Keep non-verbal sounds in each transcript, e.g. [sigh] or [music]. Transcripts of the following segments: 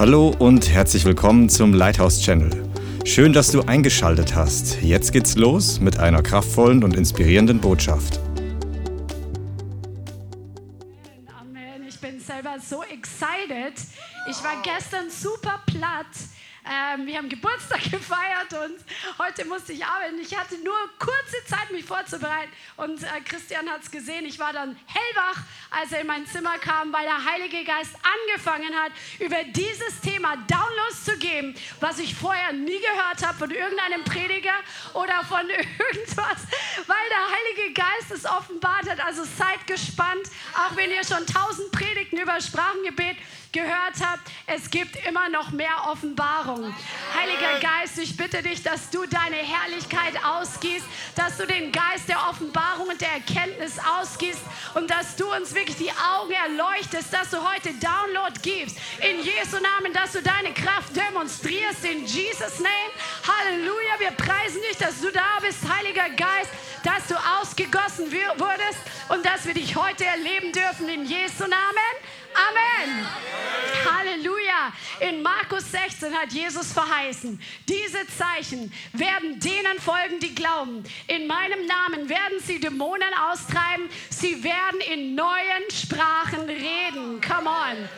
Hallo und herzlich willkommen zum Lighthouse Channel. Schön, dass du eingeschaltet hast. Jetzt geht's los mit einer kraftvollen und inspirierenden Botschaft. Amen. Ich bin selber so excited. Ich war gestern super platt ähm, wir haben Geburtstag [laughs] gefeiert und heute musste ich arbeiten. Ich hatte nur kurze Zeit, mich vorzubereiten. Und äh, Christian hat es gesehen. Ich war dann hellwach, als er in mein Zimmer kam, weil der Heilige Geist angefangen hat, über dieses Thema Downloads zu geben, was ich vorher nie gehört habe von irgendeinem Prediger oder von [laughs] irgendwas, weil der Heilige Geist es offenbart hat. Also seid gespannt, auch wenn ihr schon tausend Predigten über Sprachengebet gehört habt, es gibt immer noch mehr Offenbarung. Heiliger Geist, ich bitte dich, dass du deine Herrlichkeit ausgießt, dass du den Geist der Offenbarung und der Erkenntnis ausgießt und dass du uns wirklich die Augen erleuchtest, dass du heute Download gibst. In Jesu Namen, dass du deine Kraft demonstrierst. In Jesus Name. Halleluja. Wir preisen dich, dass du da bist, Heiliger Geist, dass du ausgegossen wurdest und dass wir dich heute erleben dürfen. In Jesu Namen. Amen. Halleluja. In Markus 16 hat Jesus verheißen, diese Zeichen werden denen folgen, die glauben. In meinem Namen werden sie Dämonen austreiben. Sie werden in neuen Sprachen reden. Come on.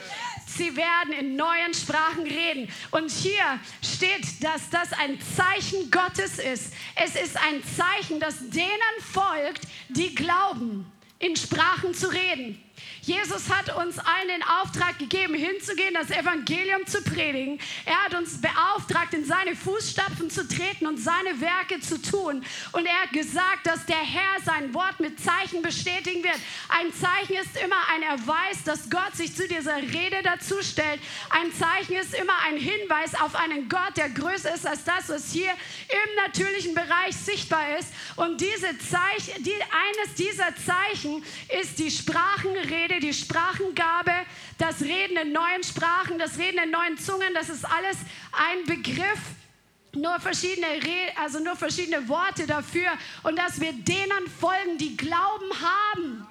Sie werden in neuen Sprachen reden. Und hier steht, dass das ein Zeichen Gottes ist. Es ist ein Zeichen, das denen folgt, die glauben, in Sprachen zu reden. Jesus hat uns allen den Auftrag gegeben, hinzugehen, das Evangelium zu predigen. Er hat uns beauftragt, in seine Fußstapfen zu treten und seine Werke zu tun. Und er hat gesagt, dass der Herr sein Wort mit Zeichen bestätigen wird. Ein Zeichen ist immer ein Erweis, dass Gott sich zu dieser Rede dazu stellt. Ein Zeichen ist immer ein Hinweis auf einen Gott, der größer ist als das, was hier im natürlichen Bereich sichtbar ist. Und diese Zeichen, die, eines dieser Zeichen ist die Sprachenrede Rede, die Sprachengabe, das Reden in neuen Sprachen, das Reden in neuen Zungen, das ist alles ein Begriff, nur verschiedene, also nur verschiedene Worte dafür und dass wir denen folgen, die Glauben haben.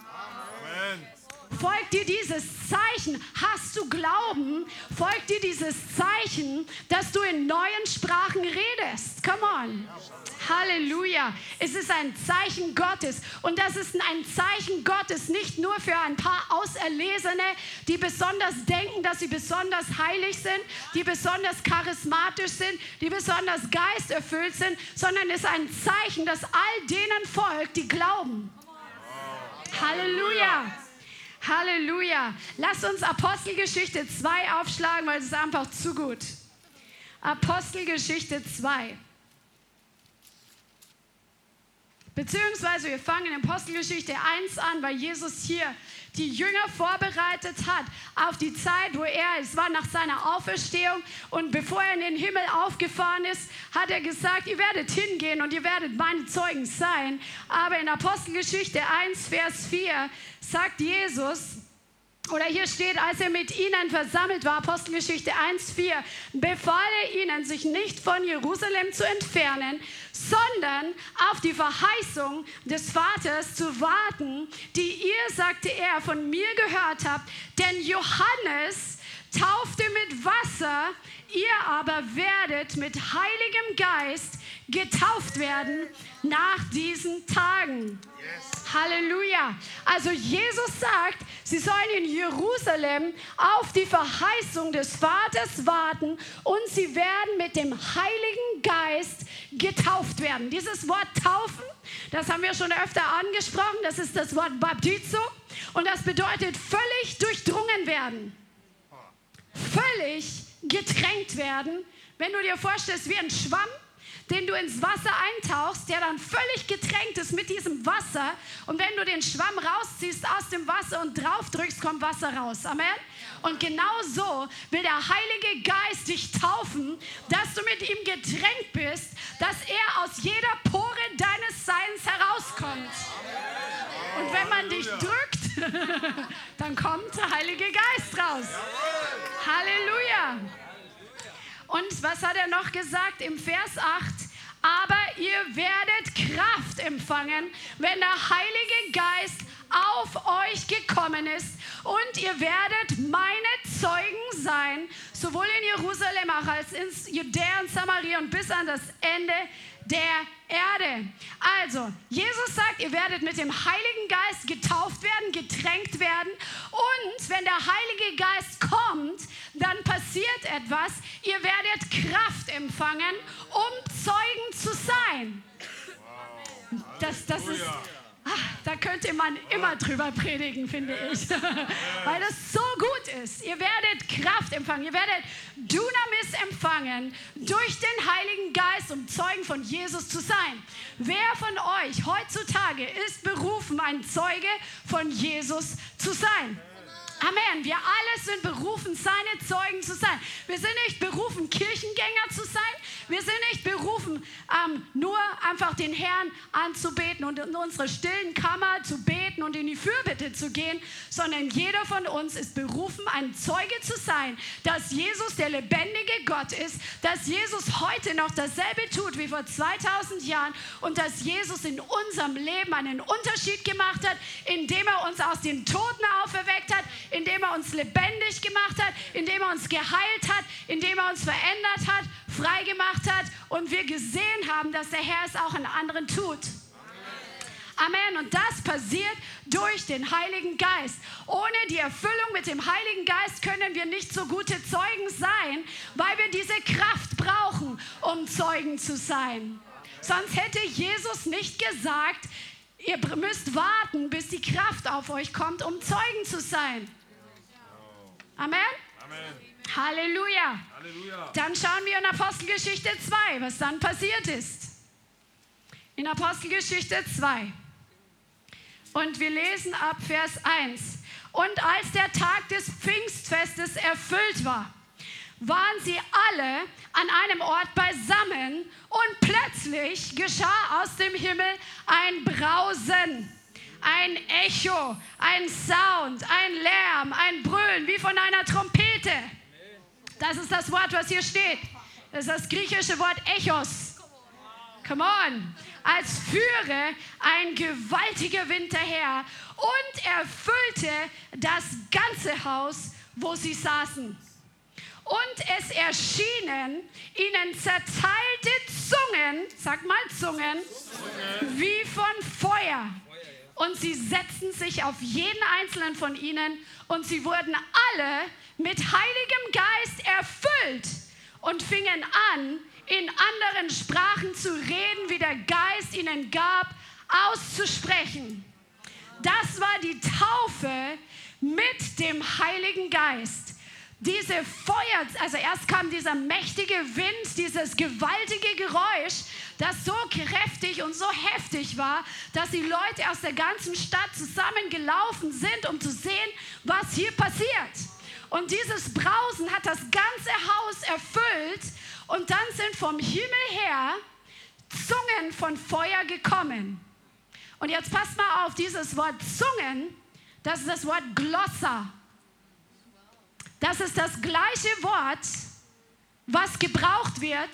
Folgt dir dieses Zeichen. Hast du Glauben, folgt dir dieses Zeichen, dass du in neuen Sprachen redest. Come on. Halleluja. Es ist ein Zeichen Gottes. Und das ist ein Zeichen Gottes nicht nur für ein paar Auserlesene, die besonders denken, dass sie besonders heilig sind, die besonders charismatisch sind, die besonders geisterfüllt sind, sondern es ist ein Zeichen, das all denen folgt, die glauben. Halleluja. Halleluja. Lass uns Apostelgeschichte 2 aufschlagen, weil es ist einfach zu gut. Apostelgeschichte 2. Beziehungsweise wir fangen in Apostelgeschichte 1 an, weil Jesus hier die Jünger vorbereitet hat auf die Zeit, wo er, es war nach seiner Auferstehung und bevor er in den Himmel aufgefahren ist, hat er gesagt, ihr werdet hingehen und ihr werdet meine Zeugen sein. Aber in Apostelgeschichte 1, Vers 4 sagt Jesus, oder hier steht, als er mit ihnen versammelt war, Apostelgeschichte 1,4, befahl er ihnen, sich nicht von Jerusalem zu entfernen, sondern auf die Verheißung des Vaters zu warten, die ihr, sagte er, von mir gehört habt. Denn Johannes taufte mit Wasser, ihr aber werdet mit Heiligem Geist getauft werden nach diesen Tagen. Yes. Halleluja. Also Jesus sagt, sie sollen in Jerusalem auf die Verheißung des Vaters warten und sie werden mit dem Heiligen Geist getauft werden. Dieses Wort taufen, das haben wir schon öfter angesprochen, das ist das Wort Baptizo und das bedeutet völlig durchdrungen werden. Völlig getränkt werden. Wenn du dir vorstellst, wie ein Schwamm, den du ins Wasser eintauchst, der dann völlig getränkt ist mit diesem Wasser. Und wenn du den Schwamm rausziehst aus dem Wasser und drauf drückst, kommt Wasser raus. Amen. Und genau so will der Heilige Geist dich taufen, dass du mit ihm getränkt bist, dass er aus jeder Pore deines Seins herauskommt. Und wenn man dich drückt, [laughs] dann kommt der Heilige Geist raus. Halleluja. Und was hat er noch gesagt im Vers 8? Aber ihr werdet Kraft empfangen, wenn der Heilige Geist auf euch gekommen ist und ihr werdet meine Zeugen sein, sowohl in Jerusalem als in Judäa und Samaria und bis an das Ende der Erde. Also, Jesus sagt, ihr werdet mit dem Heiligen Geist getauft werden, getränkt werden und wenn der Heilige Geist kommt, dann passiert etwas. Ihr werdet Kraft empfangen, um Zeugen zu sein. Das, das ist da könnte man immer drüber predigen, finde ich. [laughs] Weil das so gut ist. Ihr werdet Kraft empfangen, ihr werdet Dunamis empfangen durch den Heiligen Geist, um Zeugen von Jesus zu sein. Wer von euch heutzutage ist berufen, ein Zeuge von Jesus zu sein? Amen. Wir alle sind berufen, seine Zeugen zu sein. Wir sind nicht berufen, Kirchengänger zu sein. Wir sind nicht berufen, ähm, nur einfach den Herrn anzubeten und in unsere stillen Kammer zu beten und in die Fürbitte zu gehen, sondern jeder von uns ist berufen, ein Zeuge zu sein, dass Jesus der lebendige Gott ist, dass Jesus heute noch dasselbe tut wie vor 2000 Jahren und dass Jesus in unserem Leben einen Unterschied gemacht hat, indem er uns aus den Toten auferweckt hat, indem er uns lebendig gemacht hat, indem er uns geheilt hat, indem er uns verändert hat, frei gemacht hat und wir gesehen haben, dass der Herr es auch in anderen tut. Amen. Und das passiert durch den Heiligen Geist. Ohne die Erfüllung mit dem Heiligen Geist können wir nicht so gute Zeugen sein, weil wir diese Kraft brauchen, um Zeugen zu sein. Sonst hätte Jesus nicht gesagt, ihr müsst warten, bis die Kraft auf euch kommt, um Zeugen zu sein. Amen? Amen. Halleluja. Halleluja. Dann schauen wir in Apostelgeschichte 2, was dann passiert ist. In Apostelgeschichte 2. Und wir lesen ab Vers 1. Und als der Tag des Pfingstfestes erfüllt war, waren sie alle an einem Ort beisammen und plötzlich geschah aus dem Himmel ein Brausen ein Echo, ein Sound, ein Lärm, ein Brüllen wie von einer Trompete. Das ist das Wort, was hier steht. Das ist das griechische Wort Echos. Come on. Als führe ein gewaltiger Wind daher und erfüllte das ganze Haus, wo sie saßen. Und es erschienen ihnen zerteilte Zungen, sag mal Zungen, wie von Feuer und sie setzten sich auf jeden einzelnen von ihnen und sie wurden alle mit Heiligem Geist erfüllt und fingen an, in anderen Sprachen zu reden, wie der Geist ihnen gab, auszusprechen. Das war die Taufe mit dem Heiligen Geist diese Feuer, also erst kam dieser mächtige Wind, dieses gewaltige Geräusch, das so kräftig und so heftig war, dass die Leute aus der ganzen Stadt zusammengelaufen sind, um zu sehen, was hier passiert. Und dieses Brausen hat das ganze Haus erfüllt und dann sind vom Himmel her Zungen von Feuer gekommen. Und jetzt passt mal auf dieses Wort Zungen, das ist das Wort Glossa. Das ist das gleiche Wort, was gebraucht wird,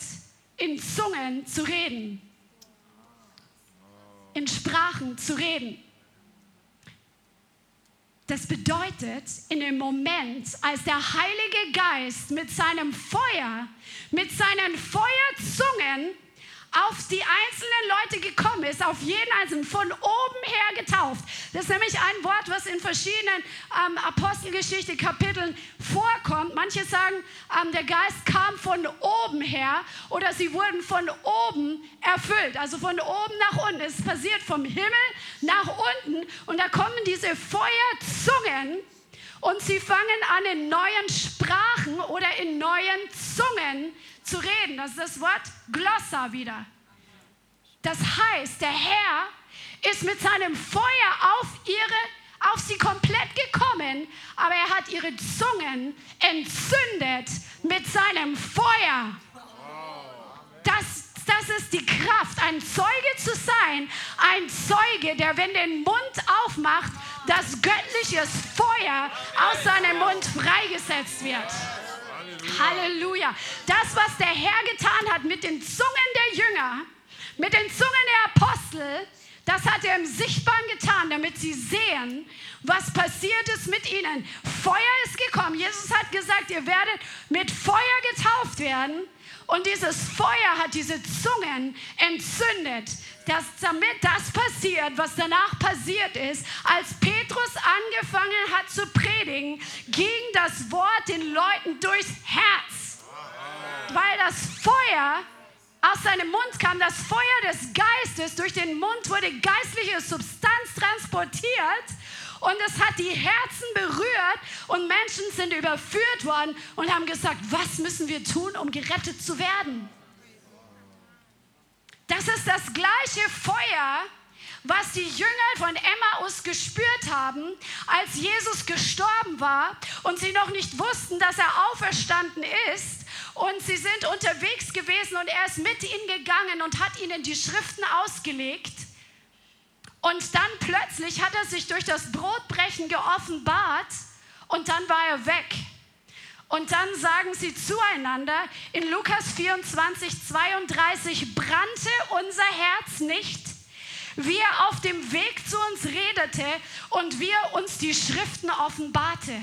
in Zungen zu reden, in Sprachen zu reden. Das bedeutet, in dem Moment, als der Heilige Geist mit seinem Feuer, mit seinen Feuerzungen auf die einzelnen Leute gekommen ist, auf jeden einzelnen, von oben her getauft. Das ist nämlich ein Wort, was in verschiedenen ähm, Apostelgeschichte-Kapiteln vorkommt. Manche sagen, ähm, der Geist kam von oben her oder sie wurden von oben erfüllt. Also von oben nach unten. Es passiert vom Himmel nach unten und da kommen diese Feuerzungen und sie fangen an, in neuen Sprachen oder in neuen Zungen zu reden. Das ist das Wort Glossa wieder. Das heißt, der Herr ist mit seinem Feuer auf ihre auf sie komplett gekommen, aber er hat ihre Zungen entzündet mit seinem Feuer. Das, das ist die Kraft, ein Zeuge zu sein, ein Zeuge, der, wenn den Mund aufmacht, das göttliche Feuer aus seinem Mund freigesetzt wird. Halleluja. Das, was der Herr getan hat mit den Zungen der Jünger, mit den Zungen der Apostel, Das hat er im Sichtbaren getan, damit sie sehen, was passiert ist mit ihnen. Feuer ist gekommen. Jesus hat gesagt, ihr werdet mit Feuer getauft werden. Und dieses Feuer hat diese Zungen entzündet, dass damit das passiert, was danach passiert ist, als Petrus angefangen hat zu predigen, ging das Wort den Leuten durchs Herz. Weil das Feuer aus seinem Mund kam, das Feuer des Geistes, durch den Mund wurde geistliche Substanz transportiert und es hat die Herzen berührt und Menschen sind überführt worden und haben gesagt, was müssen wir tun, um gerettet zu werden? Das ist das gleiche Feuer, was die Jünger von Emmaus gespürt haben, als Jesus gestorben war und sie noch nicht wussten, dass er auferstanden ist. Und sie sind unterwegs gewesen und er ist mit ihnen gegangen und hat ihnen die Schriften ausgelegt. Und dann plötzlich hat er sich durch das Brotbrechen geoffenbart und dann war er weg. Und dann sagen sie zueinander in Lukas 24, 32, brannte unser Herz nicht, wie er auf dem Weg zu uns redete und wie er uns die Schriften offenbarte.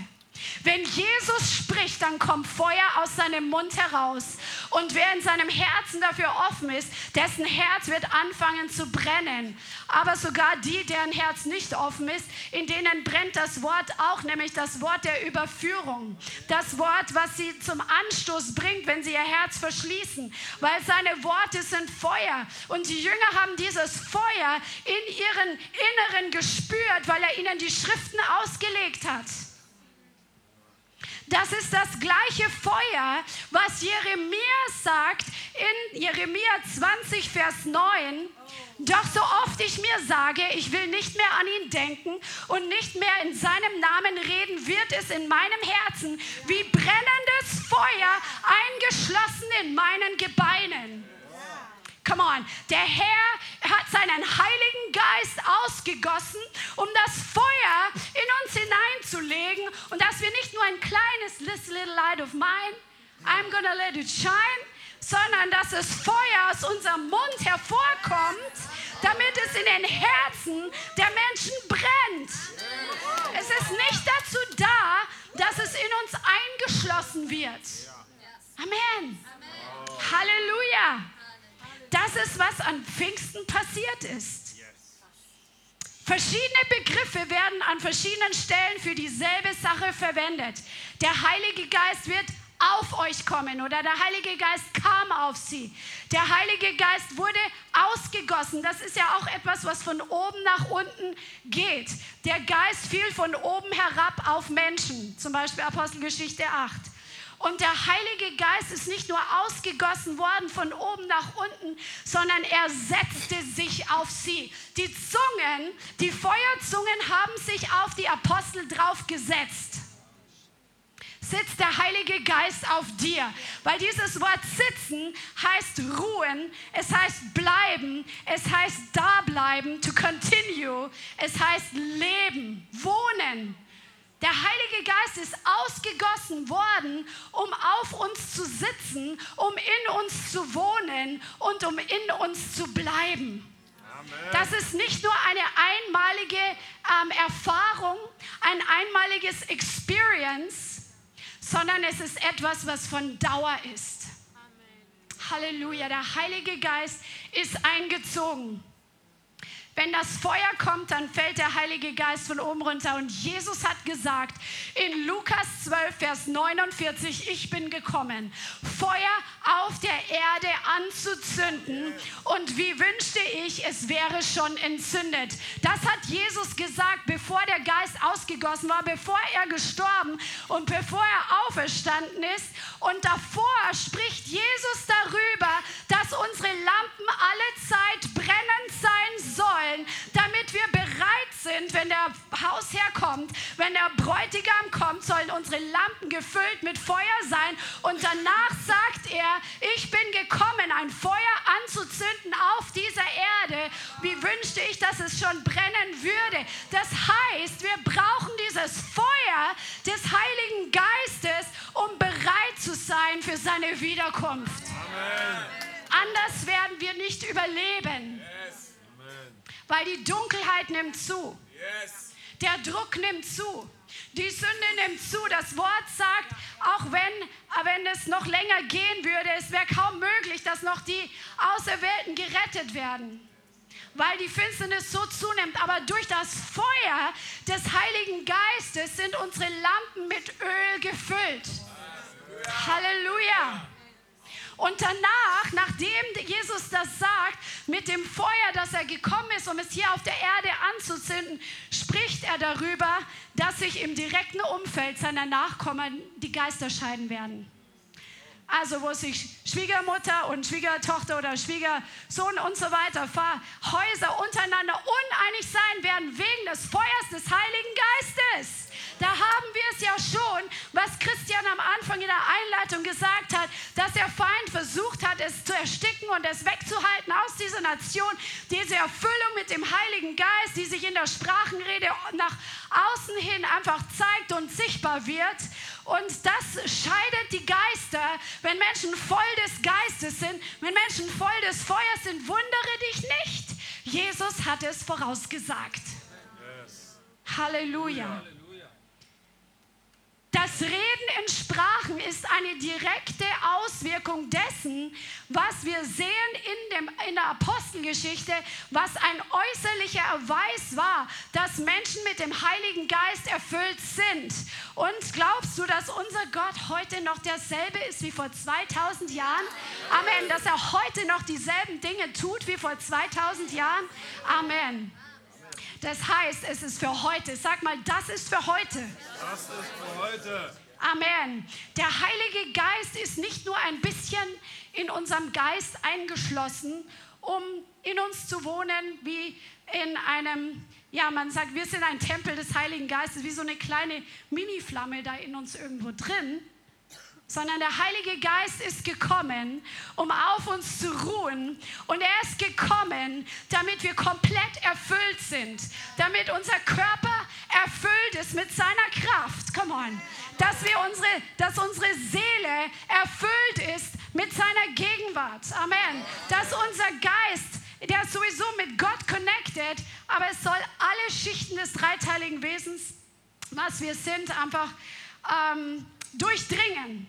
Wenn Jesus spricht, dann kommt Feuer aus seinem Mund heraus. Und wer in seinem Herzen dafür offen ist, dessen Herz wird anfangen zu brennen. Aber sogar die, deren Herz nicht offen ist, in denen brennt das Wort auch, nämlich das Wort der Überführung. Das Wort, was sie zum Anstoß bringt, wenn sie ihr Herz verschließen. Weil seine Worte sind Feuer. Und die Jünger haben dieses Feuer in ihren Inneren gespürt, weil er ihnen die Schriften ausgelegt hat. Das ist das gleiche Feuer, was Jeremia sagt in Jeremia 20, Vers 9. Doch so oft ich mir sage, ich will nicht mehr an ihn denken und nicht mehr in seinem Namen reden, wird es in meinem Herzen wie brennendes Feuer eingeschlossen in meinen Gebeinen. Come on. Der Herr hat seinen Heiligen Geist ausgegossen, um das Feuer in uns hineinzulegen und dass wir nicht nur ein kleines little light of mine, I'm gonna let it shine, sondern dass das Feuer aus unserem Mund hervorkommt, damit es in den Herzen der Menschen brennt. Es ist nicht dazu da, dass es in uns eingeschlossen wird. Amen. Halleluja. Das ist, was an Pfingsten passiert ist. Verschiedene Begriffe werden an verschiedenen Stellen für dieselbe Sache verwendet. Der Heilige Geist wird auf euch kommen oder der Heilige Geist kam auf sie. Der Heilige Geist wurde ausgegossen. Das ist ja auch etwas, was von oben nach unten geht. Der Geist fiel von oben herab auf Menschen, zum Beispiel Apostelgeschichte 8. Und der Heilige Geist ist nicht nur ausgegossen worden von oben nach unten, sondern er setzte sich auf sie. Die Zungen, die Feuerzungen haben sich auf die Apostel draufgesetzt. Sitzt der Heilige Geist auf dir? Weil dieses Wort sitzen heißt ruhen, es heißt bleiben, es heißt da bleiben, to continue, es heißt leben, wohnen. Der Heilige Geist ist ausgegossen worden, um auf uns zu sitzen, um in uns zu wohnen und um in uns zu bleiben. Das ist nicht nur eine einmalige ähm, Erfahrung, ein einmaliges Experience, sondern es ist etwas, was von Dauer ist. Amen. Halleluja, der Heilige Geist ist eingezogen. Wenn das Feuer kommt, dann fällt der Heilige Geist von oben runter. Und Jesus hat gesagt in Lukas 12, Vers 49, ich bin gekommen, Feuer auf der Erde anzuzünden. Und wie wünschte ich, es wäre schon entzündet. Das hat Jesus gesagt, bevor der Geist ausgegossen war, bevor er gestorben und bevor er auferstanden ist. Und davor spricht Jesus darüber, dass unsere Lampen alle Zeit brennend sein sollen wollen, damit wir bereit sind, wenn der Hausherr kommt, wenn der Bräutigam kommt, sollen unsere Lampen gefüllt mit Feuer sein. Und danach sagt er, ich bin gekommen, ein Feuer anzuzünden auf dieser Erde. Wie wünschte ich, dass es schon brennen würde. Das heißt, wir brauchen dieses Feuer des Heiligen Geistes, um bereit zu sein für seine Wiederkunft. Amen. Anders werden wir nicht überleben. Weil die Dunkelheit nimmt zu. Der Druck nimmt zu. Die Sünde nimmt zu. Das Wort sagt, auch wenn, wenn es noch länger gehen würde, es wäre kaum möglich, dass noch die Auserwählten gerettet werden weil die Finsternis so zunimmt. Aber durch das Feuer des Heiligen Geistes sind unsere Lampen mit Öl gefüllt. Halleluja. Und danach, nachdem Jesus das sagt, mit dem Feuer, dass er gekommen ist, um es hier auf der Erde anzuzünden, spricht er darüber, dass sich im direkten Umfeld seiner Nachkommen die Geister scheiden werden. Also wo sich Schwiegermutter und Schwiegertochter oder Schwiegersohn und so weiter, Häuser untereinander uneinig sein werden wegen des Feuers des Heiligen Geistes. Da haben wir es ja schon, was Christian am Anfang in der Einleitung gesagt hat, dass der Feind versucht hat, es zu ersticken und es wegzuhalten aus dieser Nation. Diese Erfüllung mit dem Heiligen Geist, die sich in der Sprachenrede nach außen hin einfach zeigt und sichtbar wird. Und das scheidet die Geister. Wenn Menschen voll des Geistes sind, wenn Menschen voll des Feuers sind, wundere dich nicht. Jesus hat es vorausgesagt. Halleluja. Das Reden in Sprachen ist eine direkte Auswirkung dessen, was wir sehen in, dem, in der Apostelgeschichte, was ein äußerlicher Erweis war, dass Menschen mit dem Heiligen Geist erfüllt sind. Und glaubst du, dass unser Gott heute noch derselbe ist wie vor 2000 Jahren? Amen. Dass er heute noch dieselben Dinge tut wie vor 2000 Jahren? Amen. Das heißt, es ist für heute. Sag mal, das ist für heute. Das ist für heute. Amen. Der Heilige Geist ist nicht nur ein bisschen in unserem Geist eingeschlossen, um in uns zu wohnen, wie in einem, ja, man sagt, wir sind ein Tempel des Heiligen Geistes, wie so eine kleine Mini-Flamme da in uns irgendwo drin sondern der Heilige Geist ist gekommen, um auf uns zu ruhen. Und er ist gekommen, damit wir komplett erfüllt sind, damit unser Körper erfüllt ist mit seiner Kraft. Come on. Dass, wir unsere, dass unsere Seele erfüllt ist mit seiner Gegenwart. Amen. Dass unser Geist der ist sowieso mit Gott connected, aber es soll alle Schichten des dreiteiligen Wesens, was wir sind, einfach ähm, durchdringen.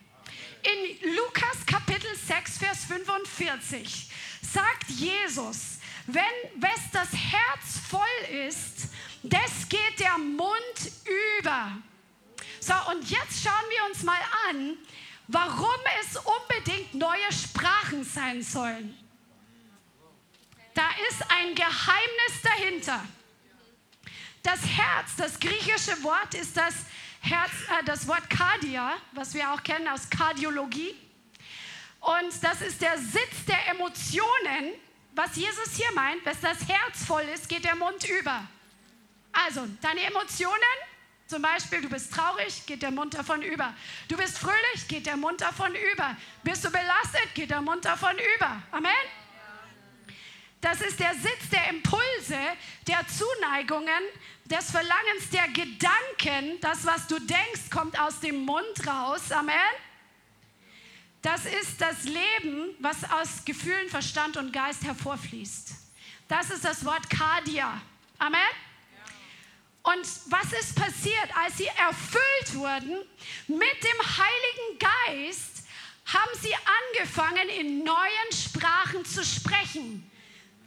In Lukas Kapitel 6, Vers 45 sagt Jesus, wenn wes das Herz voll ist, das geht der Mund über. So, und jetzt schauen wir uns mal an, warum es unbedingt neue Sprachen sein sollen. Da ist ein Geheimnis dahinter. Das Herz, das griechische Wort ist das Herz, äh, das Wort Kardia, was wir auch kennen aus Kardiologie. Und das ist der Sitz der Emotionen. Was Jesus hier meint, wenn das Herz voll ist, geht der Mund über. Also, deine Emotionen, zum Beispiel, du bist traurig, geht der Mund davon über. Du bist fröhlich, geht der Mund davon über. Bist du belastet, geht der Mund davon über. Amen. Das ist der Sitz der Impulse, der Zuneigungen, des Verlangens der Gedanken, das, was du denkst, kommt aus dem Mund raus. Amen. Das ist das Leben, was aus Gefühlen, Verstand und Geist hervorfließt. Das ist das Wort Kardia. Amen. Und was ist passiert, als sie erfüllt wurden mit dem Heiligen Geist, haben sie angefangen, in neuen Sprachen zu sprechen.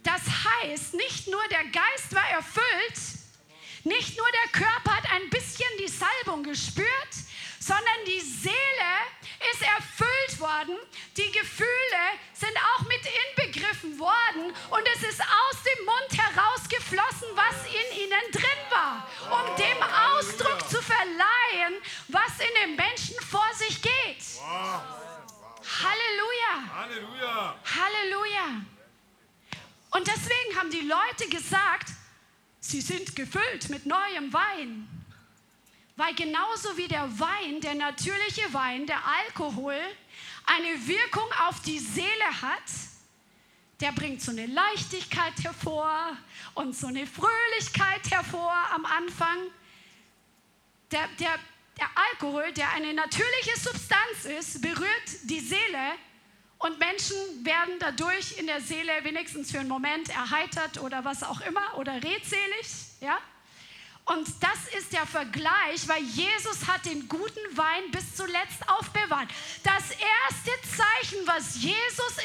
Das heißt, nicht nur der Geist war erfüllt, nicht nur der Körper hat ein bisschen die Salbung gespürt, sondern die Seele ist erfüllt worden, die Gefühle sind auch mit inbegriffen worden und es ist aus dem Mund herausgeflossen, was in ihnen drin war, um dem Ausdruck zu verleihen, was in den Menschen vor sich geht. Halleluja. Halleluja. Halleluja. Und deswegen haben die Leute gesagt, Sie sind gefüllt mit neuem Wein. Weil genauso wie der Wein, der natürliche Wein, der Alkohol, eine Wirkung auf die Seele hat, der bringt so eine Leichtigkeit hervor und so eine Fröhlichkeit hervor am Anfang. Der, der, der Alkohol, der eine natürliche Substanz ist, berührt die Seele Und Menschen werden dadurch in der Seele wenigstens für einen Moment erheitert oder was auch immer oder redselig. Ja? Und das ist der Vergleich, weil Jesus hat den guten Wein bis zuletzt aufbewahrt. Das erste Zeichen, was Jesus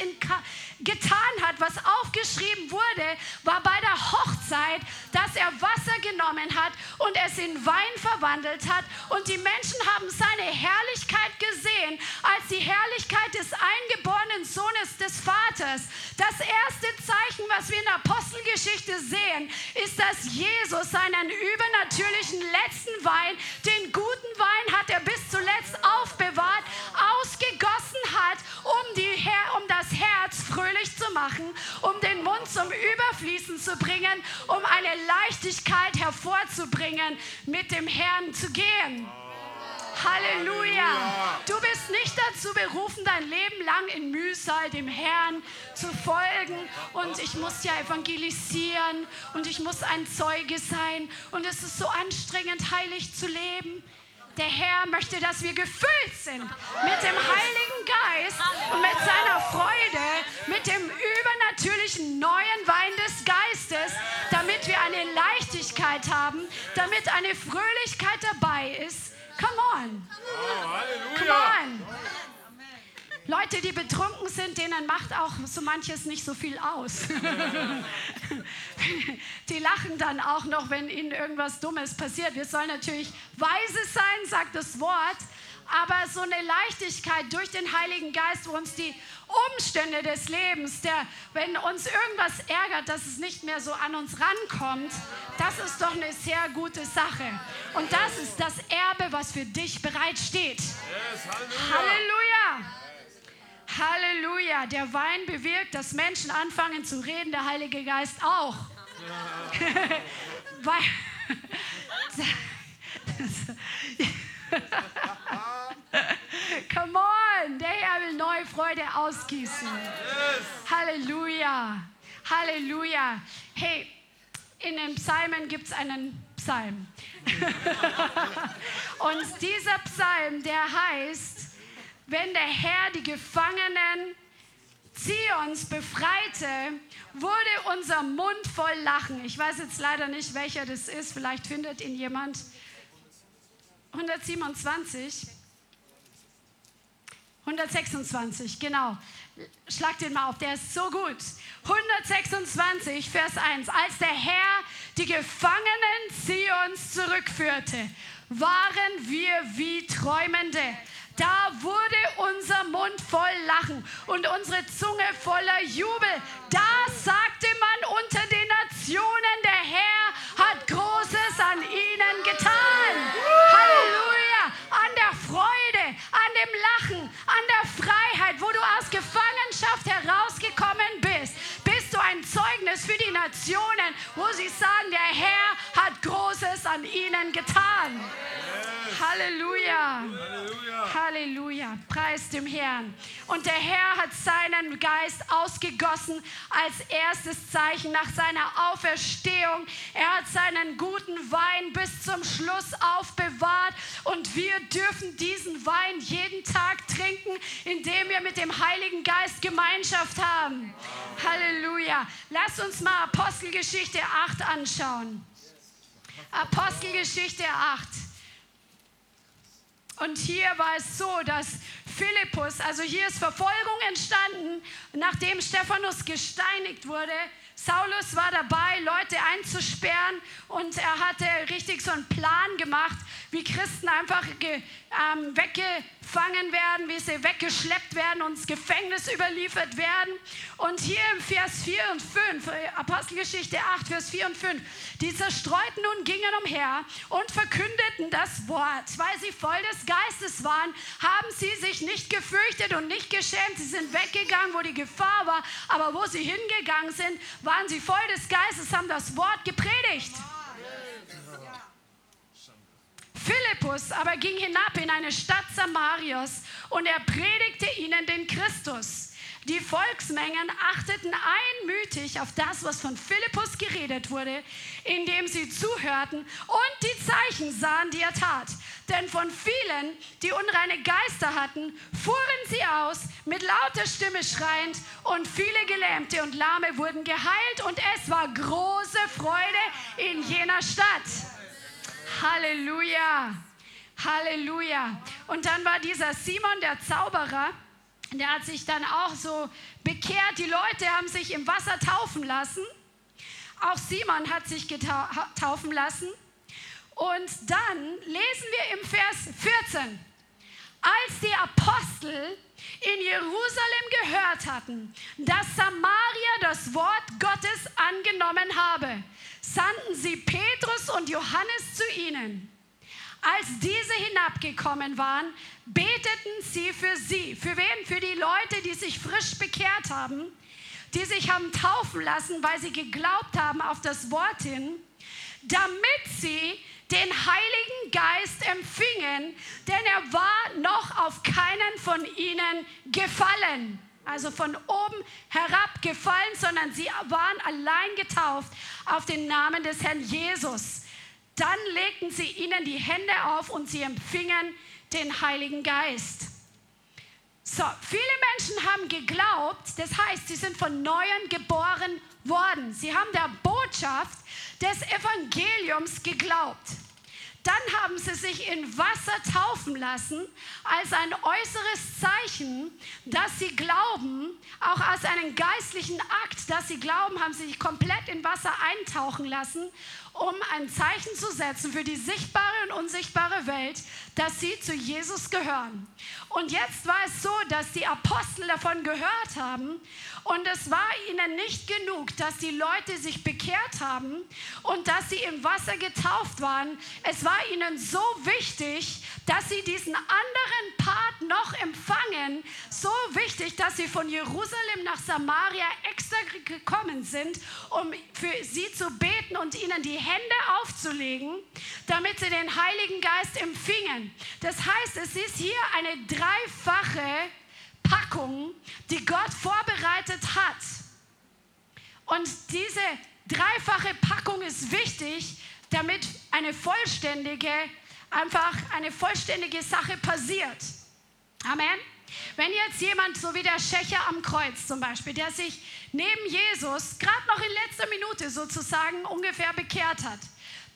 getan hat, was aufgeschrieben wurde, war bei der Hochzeit, dass er Wasser genommen hat und es in Wein verwandelt hat. Und die Menschen haben seine Herrlichkeit gesehen als die Herrlichkeit des eingeborenen Sohnes des Vaters. Das erste Zeichen, was wir in der Apostelgeschichte sehen, ist, dass Jesus seinen übernatürlichen letzten Wein, den guten Wein hat er bis zuletzt aufbewahrt, ausgegossen hat, um, die, um das Herz fröhlich zu machen, um den Mund zum Überfließen zu bringen, um eine Leichtigkeit hervorzubringen, mit dem Herrn zu gehen. Halleluja. Du bist nicht dazu berufen, dein Leben lang in Mühsal dem Herrn zu folgen. Und ich muss ja evangelisieren und ich muss ein Zeuge sein. Und es ist so anstrengend, heilig zu leben. Der Herr möchte, dass wir gefüllt sind mit dem Heiligen Geist und mit seiner Freude, mit dem übernatürlichen neuen Wein des Geistes, damit wir eine Leichtigkeit haben, damit eine Fröhlichkeit dabei ist. Come on. Come on. Leute, die betrunken sind, denen macht auch so manches nicht so viel aus. [laughs] die lachen dann auch noch, wenn ihnen irgendwas Dummes passiert. Wir sollen natürlich weise sein, sagt das Wort, aber so eine Leichtigkeit durch den Heiligen Geist, wo uns die Umstände des Lebens, der, wenn uns irgendwas ärgert, dass es nicht mehr so an uns rankommt, das ist doch eine sehr gute Sache. Und das ist das Erbe, was für dich bereitsteht. Yes, Halleluja. Halleluja. Halleluja. Der Wein bewirkt, dass Menschen anfangen zu reden, der Heilige Geist auch. [laughs] Weil, [laughs] [laughs] Come on, der Herr will neue Freude ausgießen. Halleluja. Halleluja. Hey, in den Psalmen gibt es einen Psalm. [laughs] Und dieser Psalm, der heißt, wenn der Herr die Gefangenen Zions befreite, wurde unser Mund voll Lachen. Ich weiß jetzt leider nicht, welcher das ist. Vielleicht findet ihn jemand. 127. 126, genau. Schlag den mal auf, der ist so gut. 126, Vers 1. Als der Herr die Gefangenen Zions zurückführte, waren wir wie Träumende. Da wurde unser Mund voll Lachen und unsere Zunge voller Jubel. Da sagte man unter den Nationen, der Herr hat Großes an ihnen getan. Freude, an dem Lachen, an der Freiheit, wo du aus Gefangenschaft herausgekommen bist, bist du ein Zeugnis für die Nationen, wo sie sagen, der Herr hat Großes an ihnen getan. Halleluja. Halleluja. Halleluja. Preis dem Herrn. Und der Herr hat seinen Geist ausgegossen als erstes Zeichen nach seiner Auferstehung. Er hat seinen guten Wein bis zum Schluss aufbewahrt und wir dürfen diesen Wein jeden Tag trinken, indem wir mit dem Heiligen Geist Gemeinschaft haben. Halleluja. Lass uns mal Apostelgeschichte 8 anschauen. Apostelgeschichte 8. Und hier war es so, dass Philippus, also hier ist Verfolgung entstanden, nachdem Stephanus gesteinigt wurde. Saulus war dabei, Leute einzusperren und er hatte richtig so einen Plan gemacht, wie Christen einfach ge, ähm, weggefangen werden, wie sie weggeschleppt werden ins Gefängnis überliefert werden. Und hier im Vers 4 und 5, äh, Apostelgeschichte 8, Vers 4 und 5, die Zerstreuten nun gingen umher und verkündeten das Wort. Weil sie voll des Geistes waren, haben sie sich nicht gefürchtet und nicht geschämt. Sie sind weggegangen, wo die Gefahr war, aber wo sie hingegangen sind, waren sie voll des Geistes, haben das Wort gepredigt. Philippus aber ging hinab in eine Stadt Samarios und er predigte ihnen den Christus. Die Volksmengen achteten einmütig auf das, was von Philippus geredet wurde, indem sie zuhörten und die Zeichen sahen, die er tat. Denn von vielen, die unreine Geister hatten, fuhren sie aus, mit lauter Stimme schreiend, und viele Gelähmte und Lahme wurden geheilt, und es war große Freude in jener Stadt. Halleluja! Halleluja! Und dann war dieser Simon, der Zauberer, der hat sich dann auch so bekehrt. Die Leute haben sich im Wasser taufen lassen. Auch Simon hat sich taufen lassen. Und dann lesen wir im Vers 14, als die Apostel in Jerusalem gehört hatten, dass Samaria das Wort Gottes angenommen habe, sandten sie Petrus und Johannes zu ihnen. Als diese hinabgekommen waren, beteten sie für sie. Für wen? Für die Leute, die sich frisch bekehrt haben, die sich haben taufen lassen, weil sie geglaubt haben auf das Wort hin, damit sie den Heiligen Geist empfingen, denn er war noch auf keinen von ihnen gefallen. Also von oben herab gefallen, sondern sie waren allein getauft auf den Namen des Herrn Jesus. Dann legten sie ihnen die Hände auf und sie empfingen den Heiligen Geist. So, viele Menschen haben geglaubt, das heißt, sie sind von neuem geboren worden. Sie haben der Botschaft des Evangeliums geglaubt. Dann haben sie sich in Wasser taufen lassen als ein äußeres Zeichen, dass sie glauben, auch als einen geistlichen Akt, dass sie glauben, haben sie sich komplett in Wasser eintauchen lassen um ein Zeichen zu setzen für die sichtbare und unsichtbare Welt, dass sie zu Jesus gehören. Und jetzt war es so, dass die Apostel davon gehört haben und es war ihnen nicht genug, dass die Leute sich bekehrt haben und dass sie im Wasser getauft waren. Es war ihnen so wichtig, dass sie diesen anderen Part noch empfangen. So wichtig, dass sie von Jerusalem nach Samaria extra gekommen sind, um für sie zu beten und ihnen die Hände aufzulegen, damit sie den Heiligen Geist empfingen. Das heißt, es ist hier eine dreifache Packung, die Gott vorbereitet hat. Und diese dreifache Packung ist wichtig, damit eine vollständige, einfach eine vollständige Sache passiert. Amen. Wenn jetzt jemand, so wie der Schächer am Kreuz zum Beispiel, der sich neben Jesus gerade noch in letzter Minute sozusagen ungefähr bekehrt hat,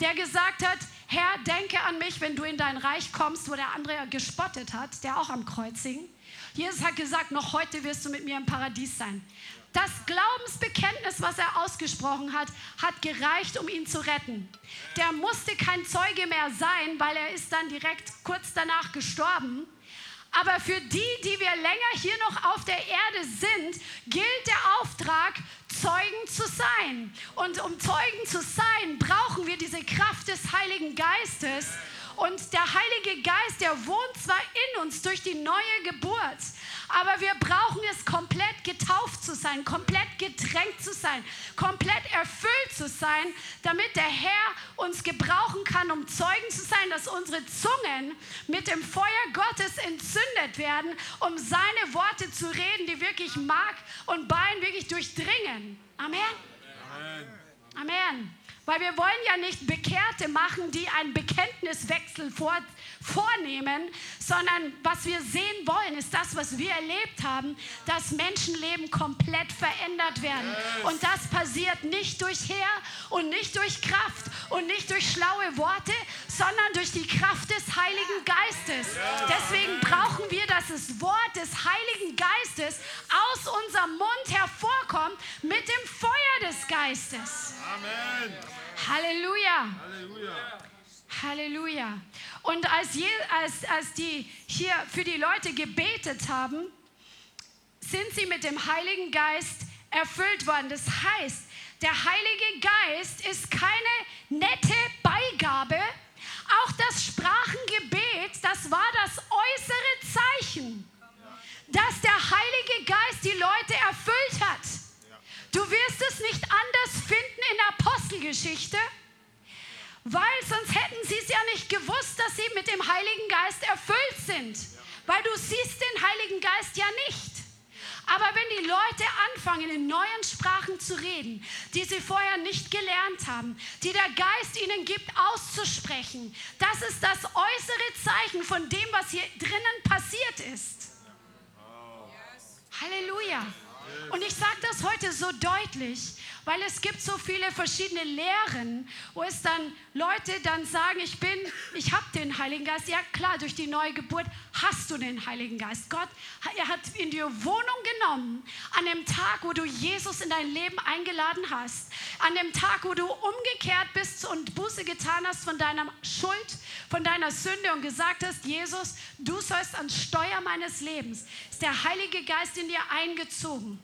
der gesagt hat, Herr, denke an mich, wenn du in dein Reich kommst, wo der andere gespottet hat, der auch am Kreuz hing. Jesus hat gesagt, noch heute wirst du mit mir im Paradies sein. Das Glaubensbekenntnis, was er ausgesprochen hat, hat gereicht, um ihn zu retten. Der musste kein Zeuge mehr sein, weil er ist dann direkt kurz danach gestorben. Aber für die, die wir länger hier noch auf der Erde sind, gilt der Auftrag, Zeugen zu sein. Und um Zeugen zu sein, brauchen wir diese Kraft des Heiligen Geistes. Und der Heilige Geist, der wohnt zwar in uns durch die neue Geburt, aber wir brauchen es, komplett getauft zu sein, komplett getränkt zu sein, komplett erfüllt zu sein, damit der Herr uns gebrauchen kann, um Zeugen zu sein, dass unsere Zungen mit dem Feuer Gottes entzündet werden, um seine Worte zu reden, die wirklich Mark und Bein wirklich durchdringen. Amen. Amen. Amen. Weil wir wollen ja nicht Bekehrte machen, die einen Bekenntniswechsel vor, vornehmen, sondern was wir sehen wollen, ist das, was wir erlebt haben, dass Menschenleben komplett verändert werden. Und das passiert nicht durch Heer und nicht durch Kraft und nicht durch schlaue Worte, sondern durch die Kraft des Heiligen Geistes. Deswegen brauchen wir, dass das Wort des Heiligen Geistes aus unserem Mund hervorkommt mit dem Feuer des Geistes. Amen. Halleluja. Halleluja. Halleluja. Und als, je, als, als die hier für die Leute gebetet haben, sind sie mit dem Heiligen Geist erfüllt worden. Das heißt, der Heilige Geist ist keine nette Beigabe. Auch das Sprachengebet, das war das äußere Zeichen, dass der Heilige Geist die Leute erfüllt hat. Du wirst es nicht anders finden in der Apostelgeschichte weil sonst hätten sie es ja nicht gewusst, dass sie mit dem Heiligen Geist erfüllt sind. Weil du siehst den Heiligen Geist ja nicht. Aber wenn die Leute anfangen, in neuen Sprachen zu reden, die sie vorher nicht gelernt haben, die der Geist ihnen gibt, auszusprechen, das ist das äußere Zeichen von dem, was hier drinnen passiert ist. Halleluja. Und ich sage das heute so deutlich, weil es gibt so viele verschiedene Lehren, wo es dann Leute dann sagen, ich bin, ich habe den Heiligen Geist. Ja klar, durch die neue Geburt hast du den Heiligen Geist. Gott, er hat in dir Wohnung genommen an dem Tag, wo du Jesus in dein Leben eingeladen hast, an dem Tag, wo du umgekehrt bist und Buße getan hast von deiner Schuld, von deiner Sünde und gesagt hast, Jesus, du sollst ans Steuer meines Lebens. Ist der Heilige Geist in dir eingezogen.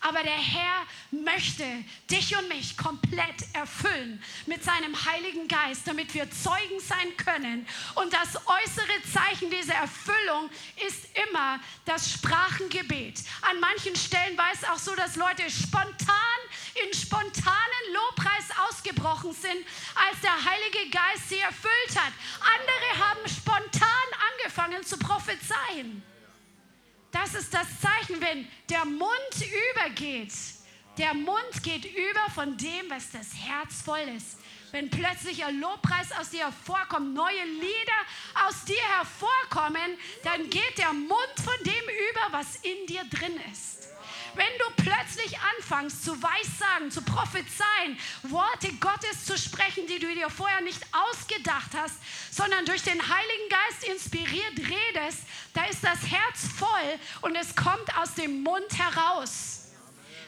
Aber der Herr möchte dich und mich komplett erfüllen mit seinem Heiligen Geist, damit wir Zeugen sein können. Und das äußere Zeichen dieser Erfüllung ist immer das Sprachengebet. An manchen Stellen war es auch so, dass Leute spontan in spontanen Lobpreis ausgebrochen sind, als der Heilige Geist sie erfüllt hat. Andere haben spontan angefangen zu prophezeien. Das ist das Zeichen, wenn der Mund übergeht. Der Mund geht über von dem, was das Herz voll ist. Wenn plötzlich ein Lobpreis aus dir hervorkommt, neue Lieder aus dir hervorkommen, dann geht der Mund von dem über, was in dir drin ist. Wenn du plötzlich anfängst zu weissagen, zu prophezeien, Worte Gottes zu sprechen, die du dir vorher nicht ausgedacht hast, sondern durch den Heiligen Geist inspiriert redest, da ist das Herz voll und es kommt aus dem Mund heraus.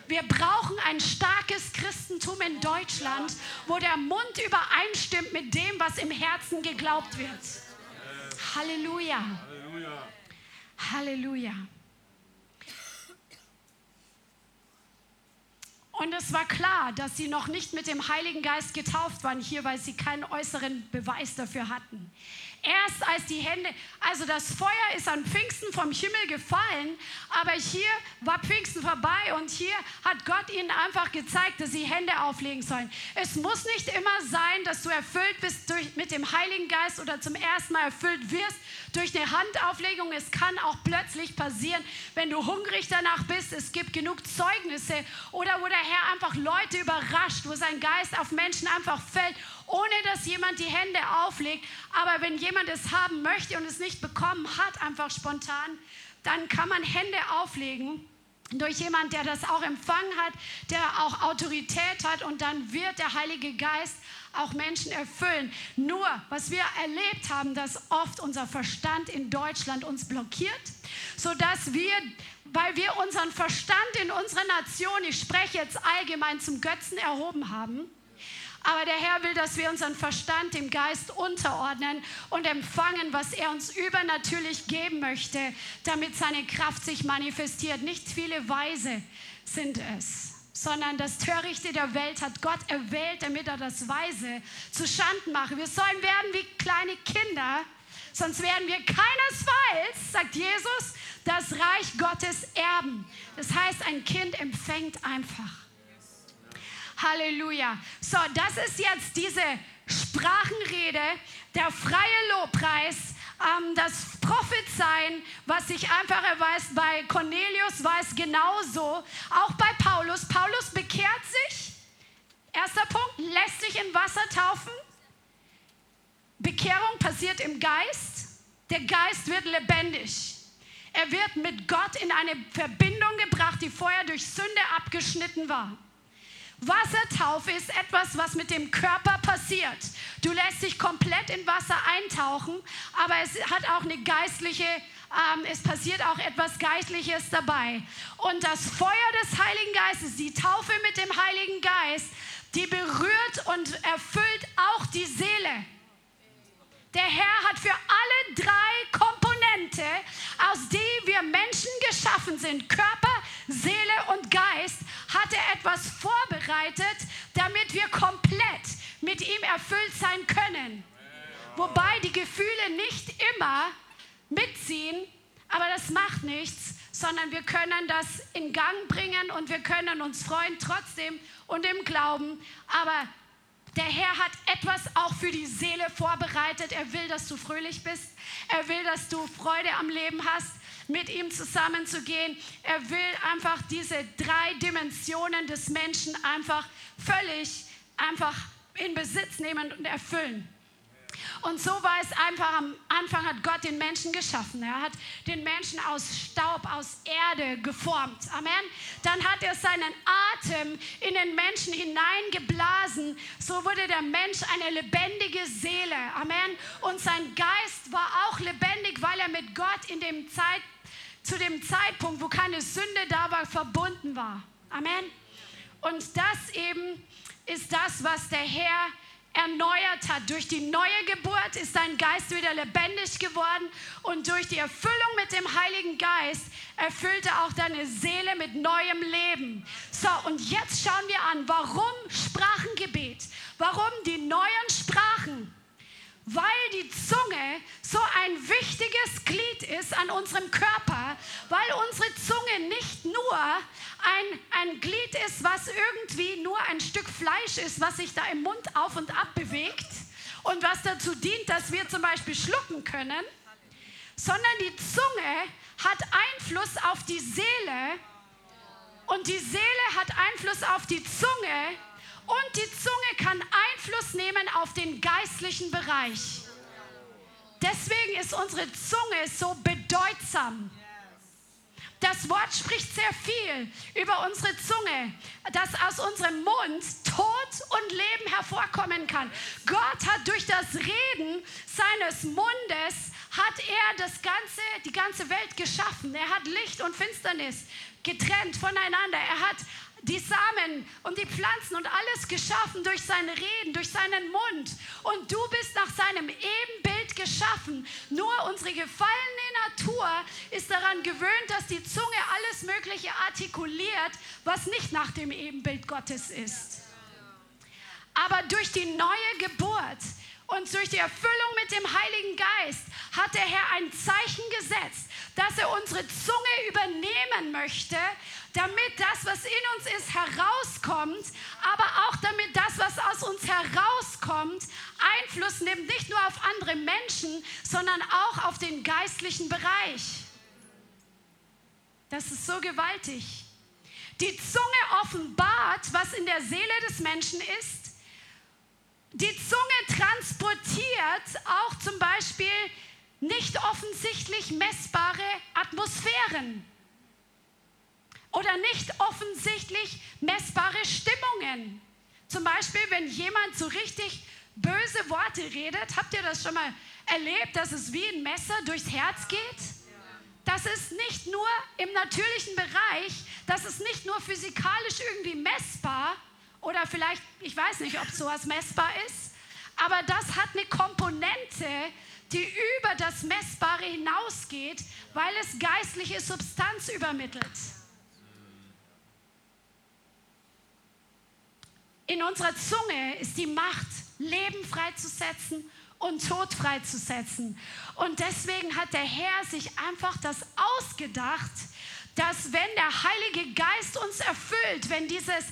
Wir brauchen ein starkes Christentum in Deutschland, wo der Mund übereinstimmt mit dem, was im Herzen geglaubt wird. Halleluja. Halleluja. Halleluja. Und es war klar, dass sie noch nicht mit dem Heiligen Geist getauft waren hier, weil sie keinen äußeren Beweis dafür hatten. Erst als die Hände, also das Feuer ist an Pfingsten vom Himmel gefallen, aber hier war Pfingsten vorbei und hier hat Gott ihnen einfach gezeigt, dass sie Hände auflegen sollen. Es muss nicht immer sein, dass du erfüllt bist durch, mit dem Heiligen Geist oder zum ersten Mal erfüllt wirst durch eine Handauflegung. Es kann auch plötzlich passieren, wenn du hungrig danach bist. Es gibt genug Zeugnisse oder wo der Herr einfach Leute überrascht, wo sein Geist auf Menschen einfach fällt ohne dass jemand die Hände auflegt. Aber wenn jemand es haben möchte und es nicht bekommen hat, einfach spontan, dann kann man Hände auflegen durch jemand, der das auch empfangen hat, der auch Autorität hat und dann wird der Heilige Geist auch Menschen erfüllen. Nur, was wir erlebt haben, dass oft unser Verstand in Deutschland uns blockiert, sodass wir, weil wir unseren Verstand in unserer Nation, ich spreche jetzt allgemein zum Götzen erhoben haben, aber der Herr will, dass wir unseren Verstand dem Geist unterordnen und empfangen, was er uns übernatürlich geben möchte, damit seine Kraft sich manifestiert. Nicht viele Weise sind es, sondern das Törichte der Welt hat Gott erwählt, damit er das Weise zu Schanden mache. Wir sollen werden wie kleine Kinder, sonst werden wir keinesfalls, sagt Jesus, das Reich Gottes erben. Das heißt, ein Kind empfängt einfach. Halleluja. So, das ist jetzt diese Sprachenrede, der freie Lobpreis, ähm, das Prophezeien, was sich einfach erweist. Bei Cornelius war es genauso. Auch bei Paulus. Paulus bekehrt sich. Erster Punkt, lässt sich in Wasser taufen. Bekehrung passiert im Geist. Der Geist wird lebendig. Er wird mit Gott in eine Verbindung gebracht, die vorher durch Sünde abgeschnitten war. Wassertaufe ist etwas, was mit dem Körper passiert. Du lässt dich komplett in Wasser eintauchen, aber es hat auch eine geistliche, ähm, es passiert auch etwas Geistliches dabei. Und das Feuer des Heiligen Geistes, die Taufe mit dem Heiligen Geist, die berührt und erfüllt auch die Seele. Der Herr hat für alle drei Komponente, aus denen wir Menschen geschaffen sind, Körper, Seele und Geist, hat er etwas vorbereitet, damit wir komplett mit ihm erfüllt sein können. Wobei die Gefühle nicht immer mitziehen, aber das macht nichts, sondern wir können das in Gang bringen und wir können uns freuen trotzdem und im Glauben. Aber Der Herr hat etwas auch für die Seele vorbereitet. Er will, dass du fröhlich bist. Er will, dass du Freude am Leben hast, mit ihm zusammenzugehen. Er will einfach diese drei Dimensionen des Menschen einfach völlig einfach in Besitz nehmen und erfüllen. Und so war es einfach, am Anfang hat Gott den Menschen geschaffen. Er hat den Menschen aus Staub, aus Erde geformt. Amen. Dann hat er seinen Atem in den Menschen hineingeblasen. So wurde der Mensch eine lebendige Seele. Amen. Und sein Geist war auch lebendig, weil er mit Gott in dem Zeit, zu dem Zeitpunkt, wo keine Sünde da war, verbunden war. Amen. Und das eben ist das, was der Herr erneuert hat. Durch die neue Geburt ist dein Geist wieder lebendig geworden und durch die Erfüllung mit dem Heiligen Geist erfüllte auch deine Seele mit neuem Leben. So, und jetzt schauen wir an, warum Sprachengebet? Warum die neuen Sprachen? Weil die Zunge so ein wichtiges Glied ist an unserem Körper, weil unsere Zunge nicht nur ein, ein Glied ist, was irgendwie nur ein Stück Fleisch ist, was sich da im Mund auf und ab bewegt und was dazu dient, dass wir zum Beispiel schlucken können, sondern die Zunge hat Einfluss auf die Seele und die Seele hat Einfluss auf die Zunge und die Zunge kann Einfluss nehmen auf den geistlichen Bereich. Deswegen ist unsere Zunge so bedeutsam. Das Wort spricht sehr viel über unsere Zunge, dass aus unserem Mund Tod und Leben hervorkommen kann. Gott hat durch das Reden seines Mundes hat er das ganze, die ganze Welt geschaffen. Er hat Licht und Finsternis getrennt voneinander. Er hat die Samen und die Pflanzen und alles geschaffen durch sein Reden, durch seinen Mund. Und du bist nach seinem Ebenbild geschaffen. Nur unsere gefallene Natur ist daran gewöhnt, dass die Zunge alles Mögliche artikuliert, was nicht nach dem Ebenbild Gottes ist. Aber durch die neue Geburt und durch die Erfüllung mit dem Heiligen Geist hat der Herr ein Zeichen gesetzt, dass er unsere Zunge übernehmen möchte, damit das, was in uns ist, herauskommt, aber auch damit das, was aus uns herauskommt, Einfluss nimmt, nicht nur auf andere Menschen, sondern auch auf den geistlichen Bereich. Das ist so gewaltig. Die Zunge offenbart, was in der Seele des Menschen ist. Die Zunge transportiert auch zum Beispiel nicht offensichtlich messbare Atmosphären oder nicht offensichtlich messbare Stimmungen. Zum Beispiel, wenn jemand so richtig böse Worte redet, habt ihr das schon mal erlebt, dass es wie ein Messer durchs Herz geht? Das ist nicht nur im natürlichen Bereich, das ist nicht nur physikalisch irgendwie messbar oder vielleicht, ich weiß nicht, ob sowas messbar ist, aber das hat eine Komponente, die über das Messbare hinausgeht, weil es geistliche Substanz übermittelt. In unserer Zunge ist die Macht, Leben freizusetzen und Tod freizusetzen. Und deswegen hat der Herr sich einfach das ausgedacht, dass wenn der Heilige Geist uns erfüllt, wenn dieses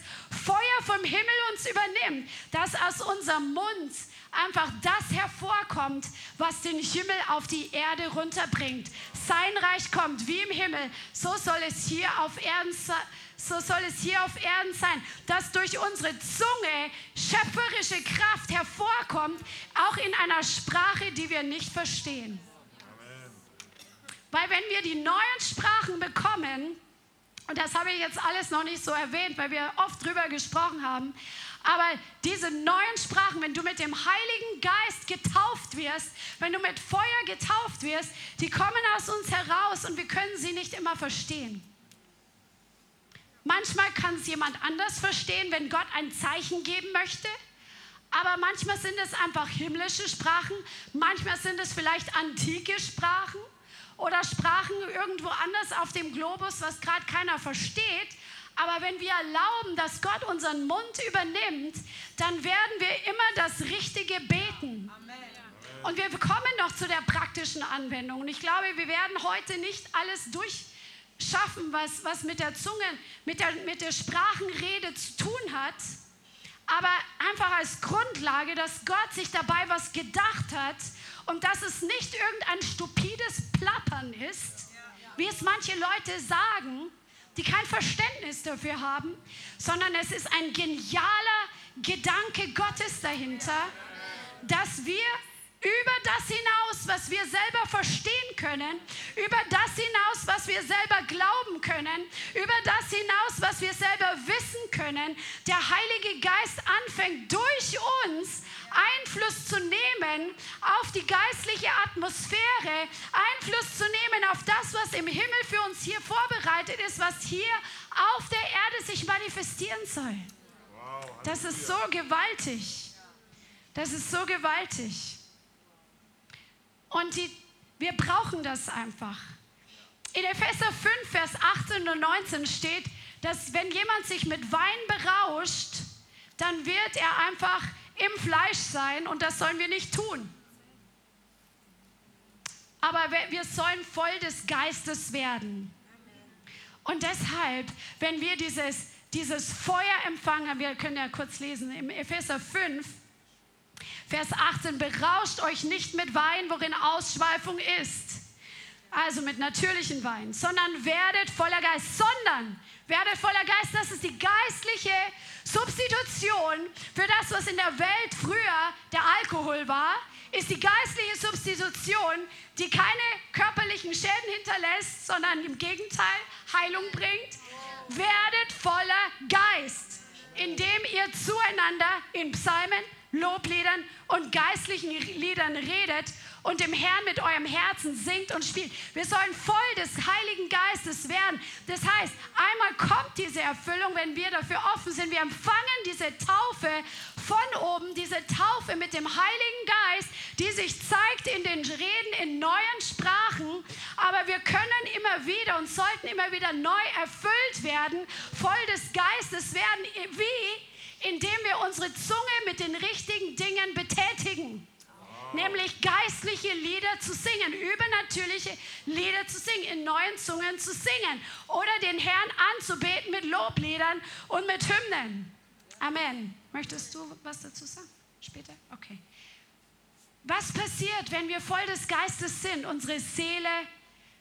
Feuer vom Himmel uns übernimmt, dass aus unserem Mund einfach das hervorkommt, was den Himmel auf die Erde runterbringt. Sein Reich kommt wie im Himmel, so soll es hier auf Erden sein so soll es hier auf Erden sein, dass durch unsere Zunge schöpferische Kraft hervorkommt, auch in einer Sprache, die wir nicht verstehen. Weil wenn wir die neuen Sprachen bekommen, und das habe ich jetzt alles noch nicht so erwähnt, weil wir oft drüber gesprochen haben, aber diese neuen Sprachen, wenn du mit dem Heiligen Geist getauft wirst, wenn du mit Feuer getauft wirst, die kommen aus uns heraus und wir können sie nicht immer verstehen. Manchmal kann es jemand anders verstehen, wenn Gott ein Zeichen geben möchte. Aber manchmal sind es einfach himmlische Sprachen, manchmal sind es vielleicht antike Sprachen oder Sprachen irgendwo anders auf dem Globus, was gerade keiner versteht. Aber wenn wir erlauben, dass Gott unseren Mund übernimmt, dann werden wir immer das Richtige beten. Und wir kommen noch zu der praktischen Anwendung. Und ich glaube, wir werden heute nicht alles durch schaffen, was, was mit der Zunge, mit der, mit der Sprachenrede zu tun hat. aber einfach als Grundlage, dass Gott sich dabei was gedacht hat und dass es nicht irgendein stupides Plappern ist, wie es manche Leute sagen, die kein Verständnis dafür haben, sondern es ist ein genialer Gedanke Gottes dahinter, dass wir über das hinaus, was wir selber verstehen können, über das hinaus, was wir selber glauben können, über das hinaus, was wir selber wissen können, der Heilige Geist anfängt durch uns Einfluss zu nehmen auf die geistliche Atmosphäre, Einfluss zu nehmen auf das, was im Himmel für uns hier vorbereitet ist, was hier auf der Erde sich manifestieren soll. Das ist so gewaltig. Das ist so gewaltig. Und die, wir brauchen das einfach. In Epheser 5, Vers 18 und 19 steht, dass wenn jemand sich mit Wein berauscht, dann wird er einfach im Fleisch sein und das sollen wir nicht tun. Aber wir sollen voll des Geistes werden. Und deshalb, wenn wir dieses, dieses Feuer empfangen, wir können ja kurz lesen, im Epheser 5, Vers 18, berauscht euch nicht mit Wein, worin Ausschweifung ist, also mit natürlichen Wein, sondern werdet voller Geist, sondern werdet voller Geist, das ist die geistliche Substitution für das, was in der Welt früher der Alkohol war, ist die geistliche Substitution, die keine körperlichen Schäden hinterlässt, sondern im Gegenteil Heilung bringt. Werdet voller Geist, indem ihr zueinander in Psalmen, Lobliedern und geistlichen Liedern redet und dem Herrn mit eurem Herzen singt und spielt. Wir sollen voll des Heiligen Geistes werden. Das heißt, einmal kommt diese Erfüllung, wenn wir dafür offen sind. Wir empfangen diese Taufe von oben, diese Taufe mit dem Heiligen Geist, die sich zeigt in den Reden in neuen Sprachen. Aber wir können immer wieder und sollten immer wieder neu erfüllt werden, voll des Geistes werden, wie indem wir unsere Zunge mit den richtigen Dingen betätigen nämlich geistliche Lieder zu singen, übernatürliche Lieder zu singen, in neuen Zungen zu singen oder den Herrn anzubeten mit Lobliedern und mit Hymnen. Amen. Möchtest du was dazu sagen? Später? Okay. Was passiert, wenn wir voll des Geistes sind? Unsere Seele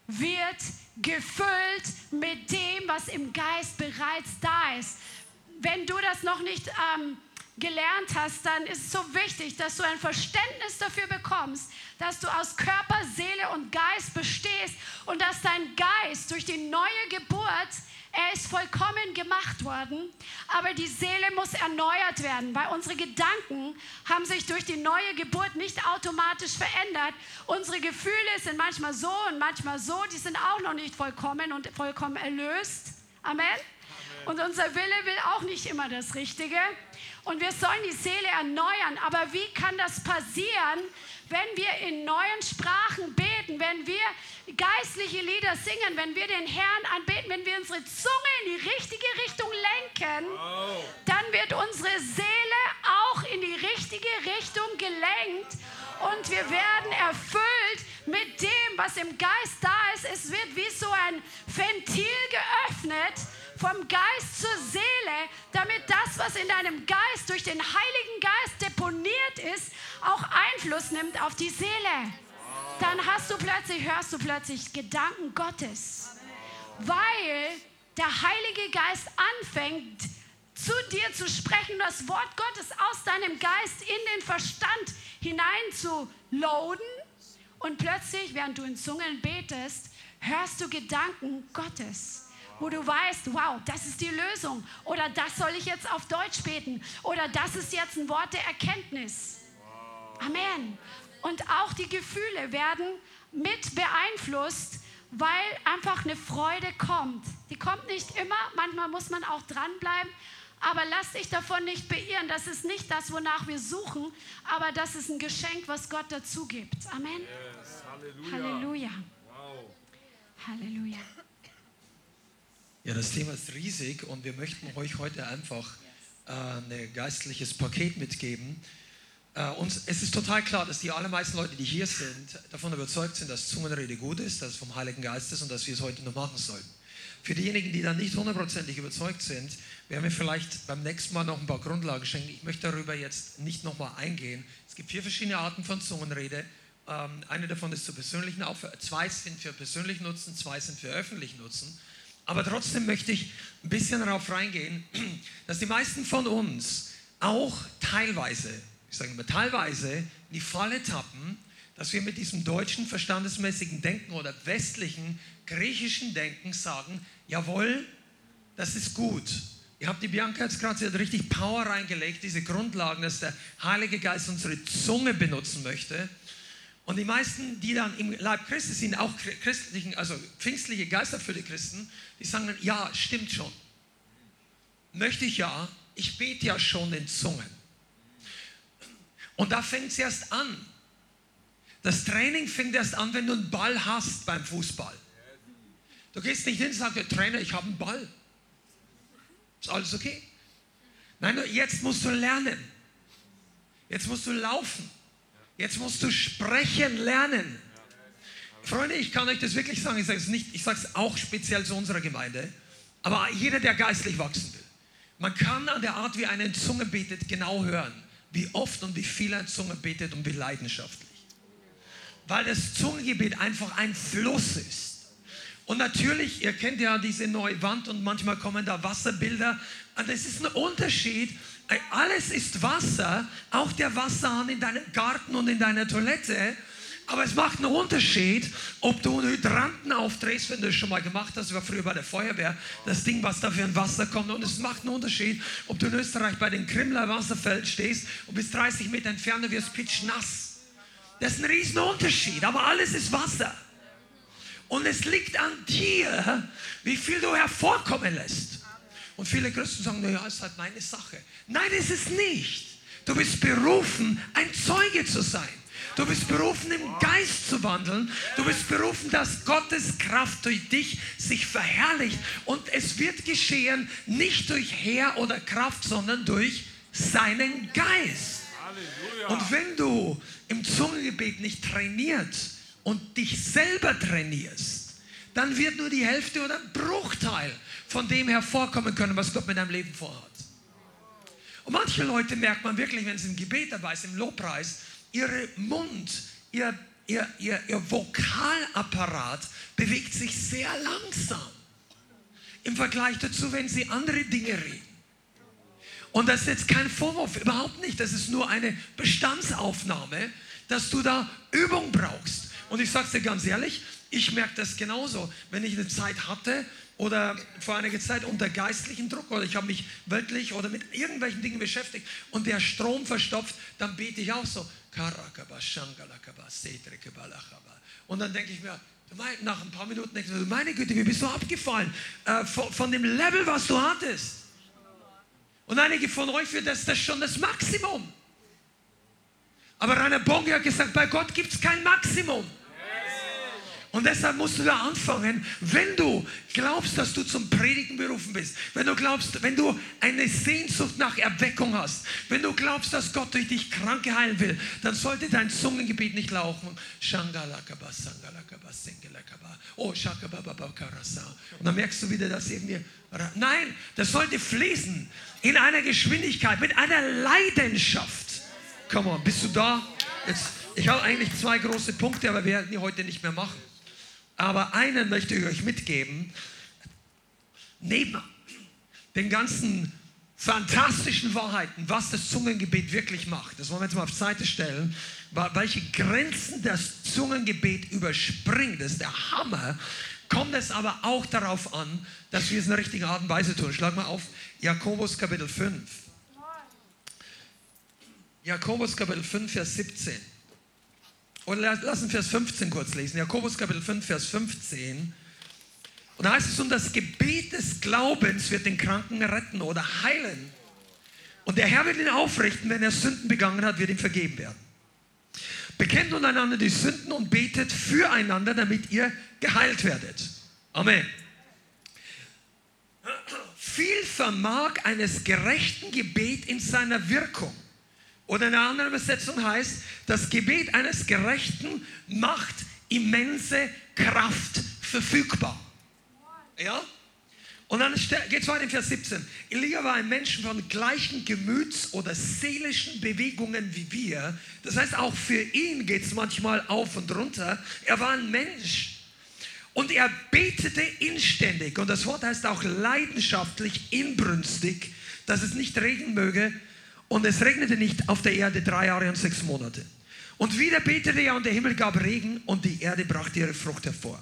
wird gefüllt mit dem, was im Geist bereits da ist. Wenn du das noch nicht ähm, gelernt hast, dann ist es so wichtig, dass du ein Verständnis dafür bekommst, dass du aus Körper, Seele und Geist bestehst und dass dein Geist durch die neue Geburt, er ist vollkommen gemacht worden, aber die Seele muss erneuert werden, weil unsere Gedanken haben sich durch die neue Geburt nicht automatisch verändert. Unsere Gefühle sind manchmal so und manchmal so, die sind auch noch nicht vollkommen und vollkommen erlöst. Amen. Und unser Wille will auch nicht immer das Richtige und wir sollen die Seele erneuern. Aber wie kann das passieren, wenn wir in neuen Sprachen beten, wenn wir geistliche Lieder singen, wenn wir den Herrn anbeten, wenn wir unsere Zunge in die richtige Richtung lenken, dann wird unsere Seele auch in die richtige Richtung gelenkt und wir werden erfüllt mit dem, was im Geist da ist. Es wird wie so ein Ventil geöffnet vom Geist zur Seele, damit das, was in deinem Geist durch den Heiligen Geist deponiert ist, auch Einfluss nimmt auf die Seele. Dann hast du plötzlich, hörst du plötzlich Gedanken Gottes, weil der Heilige Geist anfängt, zu dir zu sprechen, das Wort Gottes aus deinem Geist in den Verstand hinein zu loaden. Und plötzlich, während du in Zungen betest, hörst du Gedanken Gottes wo du weißt, wow, das ist die Lösung. Oder das soll ich jetzt auf Deutsch beten. Oder das ist jetzt ein Wort der Erkenntnis. Amen. Und auch die Gefühle werden mit beeinflusst, weil einfach eine Freude kommt. Die kommt nicht immer, manchmal muss man auch dranbleiben. Aber lass dich davon nicht beirren. Das ist nicht das, wonach wir suchen, aber das ist ein Geschenk, was Gott dazu gibt. Amen. Yes. Halleluja. Halleluja. Wow. Halleluja. Ja, das Thema ist riesig und wir möchten euch heute einfach äh, ein geistliches Paket mitgeben. Äh, uns, es ist total klar, dass die allermeisten Leute, die hier sind, davon überzeugt sind, dass Zungenrede gut ist, dass es vom Heiligen Geist ist und dass wir es heute noch machen sollten. Für diejenigen, die da nicht hundertprozentig überzeugt sind, werden wir vielleicht beim nächsten Mal noch ein paar Grundlagen schenken. Ich möchte darüber jetzt nicht nochmal eingehen. Es gibt vier verschiedene Arten von Zungenrede. Ähm, eine davon ist zu persönlichen Aufwärts. Zwei sind für persönlich Nutzen, zwei sind für öffentlich Nutzen. Aber trotzdem möchte ich ein bisschen darauf reingehen, [clears throat] dass die meisten von uns auch teilweise, ich sage immer teilweise, in die Falle tappen, dass wir mit diesem deutschen verstandesmäßigen Denken oder westlichen griechischen Denken sagen, jawohl, das ist gut. Ihr habt die Bianca jetzt gerade, sie hat richtig Power reingelegt, diese Grundlagen, dass der Heilige Geist unsere Zunge benutzen möchte. Und die meisten, die dann im Leib Christi sind, auch christlichen, also pfingstliche geisterfüllte Christen, die sagen dann, ja, stimmt schon. Möchte ich ja, ich bete ja schon in Zungen. Und da fängt es erst an. Das Training fängt erst an, wenn du einen Ball hast beim Fußball. Du gehst nicht hin und sagst, Trainer, ich habe einen Ball. Ist alles okay? Nein, jetzt musst du lernen. Jetzt musst du laufen. Jetzt musst du sprechen lernen. Freunde, ich kann euch das wirklich sagen. Ich sage es nicht, ich sage es auch speziell zu unserer Gemeinde. Aber jeder, der geistlich wachsen will, man kann an der Art, wie eine in Zunge betet, genau hören, wie oft und wie viel eine Zunge betet und wie leidenschaftlich. Weil das Zungengebet einfach ein Fluss ist. Und natürlich, ihr kennt ja diese neue Wand und manchmal kommen da Wasserbilder. Und es ist ein Unterschied. Alles ist Wasser, auch der Wasserhahn in deinem Garten und in deiner Toilette. Aber es macht einen Unterschied, ob du einen Hydranten aufdrehst, wenn du es schon mal gemacht hast, war früher bei der Feuerwehr, das Ding, was da für ein Wasser kommt. Und es macht einen Unterschied, ob du in Österreich bei den Krimler Wasserfeld stehst und bis 30 Meter entfernt wirst pitschnass. Das ist ein riesen Unterschied, aber alles ist Wasser. Und es liegt an dir, wie viel du hervorkommen lässt. Und viele Christen sagen, naja, es ist halt meine Sache. Nein, es ist nicht. Du bist berufen, ein Zeuge zu sein. Du bist berufen, im Geist zu wandeln. Du bist berufen, dass Gottes Kraft durch dich sich verherrlicht. Und es wird geschehen, nicht durch Heer oder Kraft, sondern durch seinen Geist. Und wenn du im Zungengebet nicht trainiert, und dich selber trainierst, dann wird nur die Hälfte oder ein Bruchteil von dem hervorkommen können, was Gott mit deinem Leben vorhat. Und manche Leute merkt man wirklich, wenn sie im Gebet dabei sind, im Lobpreis, ihre Mund, ihr, ihr, ihr, ihr Vokalapparat bewegt sich sehr langsam im Vergleich dazu, wenn sie andere Dinge reden. Und das ist jetzt kein Vorwurf, überhaupt nicht. Das ist nur eine Bestandsaufnahme, dass du da Übung brauchst. Und ich sage es dir ganz ehrlich, ich merke das genauso. Wenn ich eine Zeit hatte oder vor einiger Zeit unter geistlichen Druck oder ich habe mich weltlich oder mit irgendwelchen Dingen beschäftigt und der Strom verstopft, dann bete ich auch so. Und dann denke ich mir, nach ein paar Minuten denke ich mir, meine Güte, wie bist du abgefallen äh, von, dem Level, was du hattest. Und einige von euch, für das das schon das Maximum. Aber Rainer Bonge hat gesagt, bei Gott gibt es kein Maximum. Und deshalb musst du da anfangen, wenn du glaubst, dass du zum Predigen berufen bist, wenn du glaubst, wenn du eine Sehnsucht nach Erweckung hast, wenn du glaubst, dass Gott durch dich Kranke heilen will, dann sollte dein Zungengebet nicht laufen. Oh, Und dann merkst du wieder, dass irgendwie. Nein, das sollte fließen in einer Geschwindigkeit, mit einer Leidenschaft. Come on, bist du da? Jetzt, ich habe eigentlich zwei große Punkte, aber wir werden die heute nicht mehr machen. Aber einen möchte ich euch mitgeben. Neben den ganzen fantastischen Wahrheiten, was das Zungengebet wirklich macht, das wollen wir jetzt mal auf Seite stellen, welche Grenzen das Zungengebet überspringt, das ist der Hammer, kommt es aber auch darauf an, dass wir es in der richtigen Art und Weise tun. Schlag mal auf Jakobus Kapitel 5. Jakobus Kapitel 5, Vers 17. Oder lass uns Vers 15 kurz lesen. Jakobus Kapitel 5, Vers 15. Und da heißt es, und das Gebet des Glaubens wird den Kranken retten oder heilen. Und der Herr wird ihn aufrichten, wenn er Sünden begangen hat, wird ihm vergeben werden. Bekennt untereinander die Sünden und betet füreinander, damit ihr geheilt werdet. Amen. Viel vermag eines gerechten Gebet in seiner Wirkung. Oder eine andere Übersetzung heißt, das Gebet eines Gerechten macht immense Kraft verfügbar. Ja? Und dann geht es weiter in Vers 17. Elia war ein Mensch von gleichen Gemüts- oder seelischen Bewegungen wie wir. Das heißt, auch für ihn geht es manchmal auf und runter. Er war ein Mensch. Und er betete inständig. Und das Wort heißt auch leidenschaftlich, inbrünstig, dass es nicht regnen möge. Und es regnete nicht auf der Erde drei Jahre und sechs Monate. Und wieder betete er und der Himmel gab Regen und die Erde brachte ihre Frucht hervor.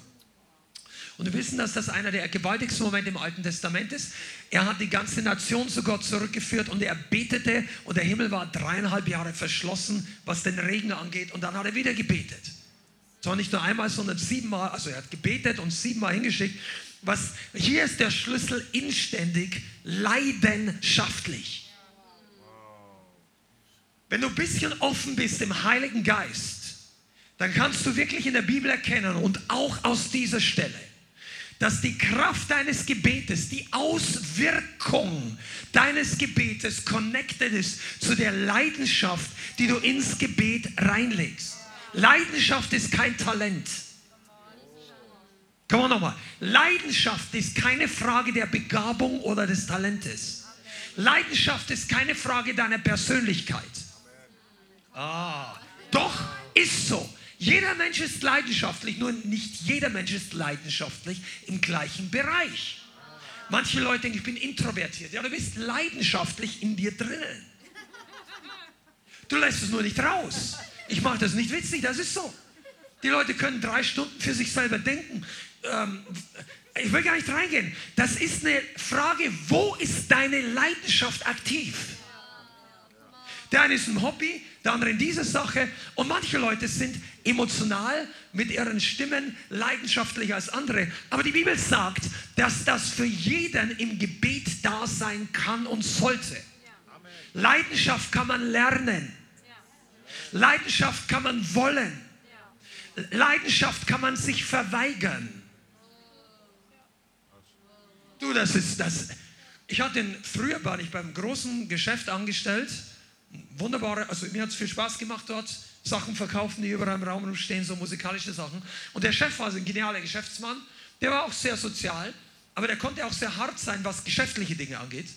Und wir wissen, dass das einer der gewaltigsten Momente im Alten Testament ist. Er hat die ganze Nation zu Gott zurückgeführt und er betete und der Himmel war dreieinhalb Jahre verschlossen, was den Regen angeht. Und dann hat er wieder gebetet. Zwar nicht nur einmal, sondern siebenmal. Also er hat gebetet und siebenmal hingeschickt. Was, hier ist der Schlüssel inständig, leidenschaftlich. Wenn du ein bisschen offen bist im Heiligen Geist, dann kannst du wirklich in der Bibel erkennen und auch aus dieser Stelle, dass die Kraft deines Gebetes, die Auswirkung deines Gebetes connected ist zu der Leidenschaft, die du ins Gebet reinlegst. Leidenschaft ist kein Talent. Komm nochmal. Leidenschaft ist keine Frage der Begabung oder des Talentes. Leidenschaft ist keine Frage deiner Persönlichkeit. Ah, doch ist so. Jeder Mensch ist leidenschaftlich, nur nicht jeder Mensch ist leidenschaftlich im gleichen Bereich. Manche Leute denken, ich bin introvertiert. Ja, du bist leidenschaftlich in dir drinnen. Du lässt es nur nicht raus. Ich mache das nicht witzig, das ist so. Die Leute können drei Stunden für sich selber denken. Ähm, ich will gar nicht reingehen. Das ist eine Frage, wo ist deine Leidenschaft aktiv? Der eine ist ein Hobby, der andere in dieser Sache. Und manche Leute sind emotional mit ihren Stimmen leidenschaftlicher als andere. Aber die Bibel sagt, dass das für jeden im Gebet da sein kann und sollte. Leidenschaft kann man lernen. Leidenschaft kann man wollen. Leidenschaft kann man sich verweigern. Du, das ist das. Ich hatte früher war ich beim großen Geschäft angestellt wunderbare, also mir hat es viel Spaß gemacht dort, Sachen verkaufen, die überall im Raum rumstehen, so musikalische Sachen. Und der Chef war so ein genialer Geschäftsmann, der war auch sehr sozial, aber der konnte auch sehr hart sein, was geschäftliche Dinge angeht.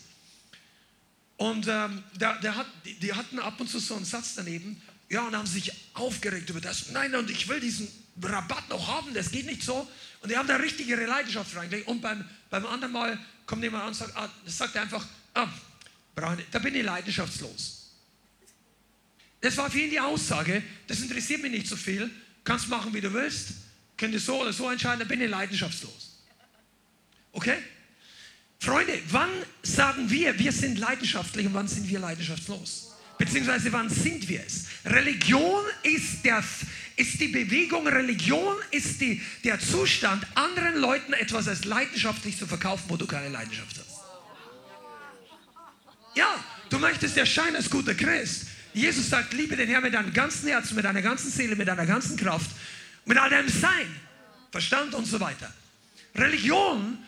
Und ähm, der, der hat, die, die, hatten ab und zu so einen Satz daneben, ja, und haben sich aufgeregt über das. Nein, und ich will diesen Rabatt noch haben, das geht nicht so. Und die haben da richtig ihre Leidenschaft reingelegt. Und beim, beim anderen Mal kommt jemand an und sagt, ah, sagt er einfach, ah, da bin ich leidenschaftslos. Das war für ihn die Aussage, das interessiert mich nicht so viel, kannst machen, wie du willst, könnt ihr so oder so entscheiden, dann bin ich leidenschaftslos. Okay? Freunde, wann sagen wir, wir sind leidenschaftlich und wann sind wir leidenschaftslos? Beziehungsweise wann sind wir es? Religion ist, der, ist die Bewegung, Religion ist die, der Zustand, anderen Leuten etwas als leidenschaftlich zu verkaufen, wo du keine Leidenschaft hast. Ja, du möchtest erscheinen als guter Christ, Jesus sagt, liebe den Herrn mit deinem ganzen Herzen, mit deiner ganzen Seele, mit deiner ganzen Kraft, mit all deinem Sein, Verstand und so weiter. Religion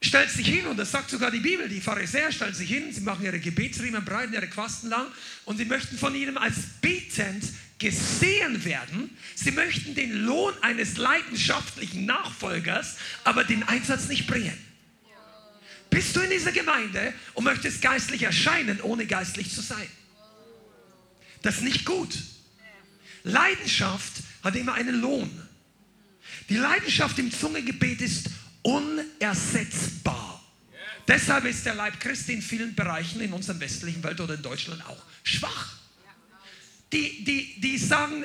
stellt sich hin, und das sagt sogar die Bibel, die Pharisäer stellen sich hin, sie machen ihre Gebetsriemen breiten ihre Quasten lang und sie möchten von ihnen als betend gesehen werden. Sie möchten den Lohn eines leidenschaftlichen Nachfolgers, aber den Einsatz nicht bringen. Bist du in dieser Gemeinde und möchtest geistlich erscheinen, ohne geistlich zu sein? Das ist nicht gut. Leidenschaft hat immer einen Lohn. Die Leidenschaft im Zungengebet ist unersetzbar. Deshalb ist der Leib Christi in vielen Bereichen in unserer westlichen Welt oder in Deutschland auch schwach. Die, die, die sagen,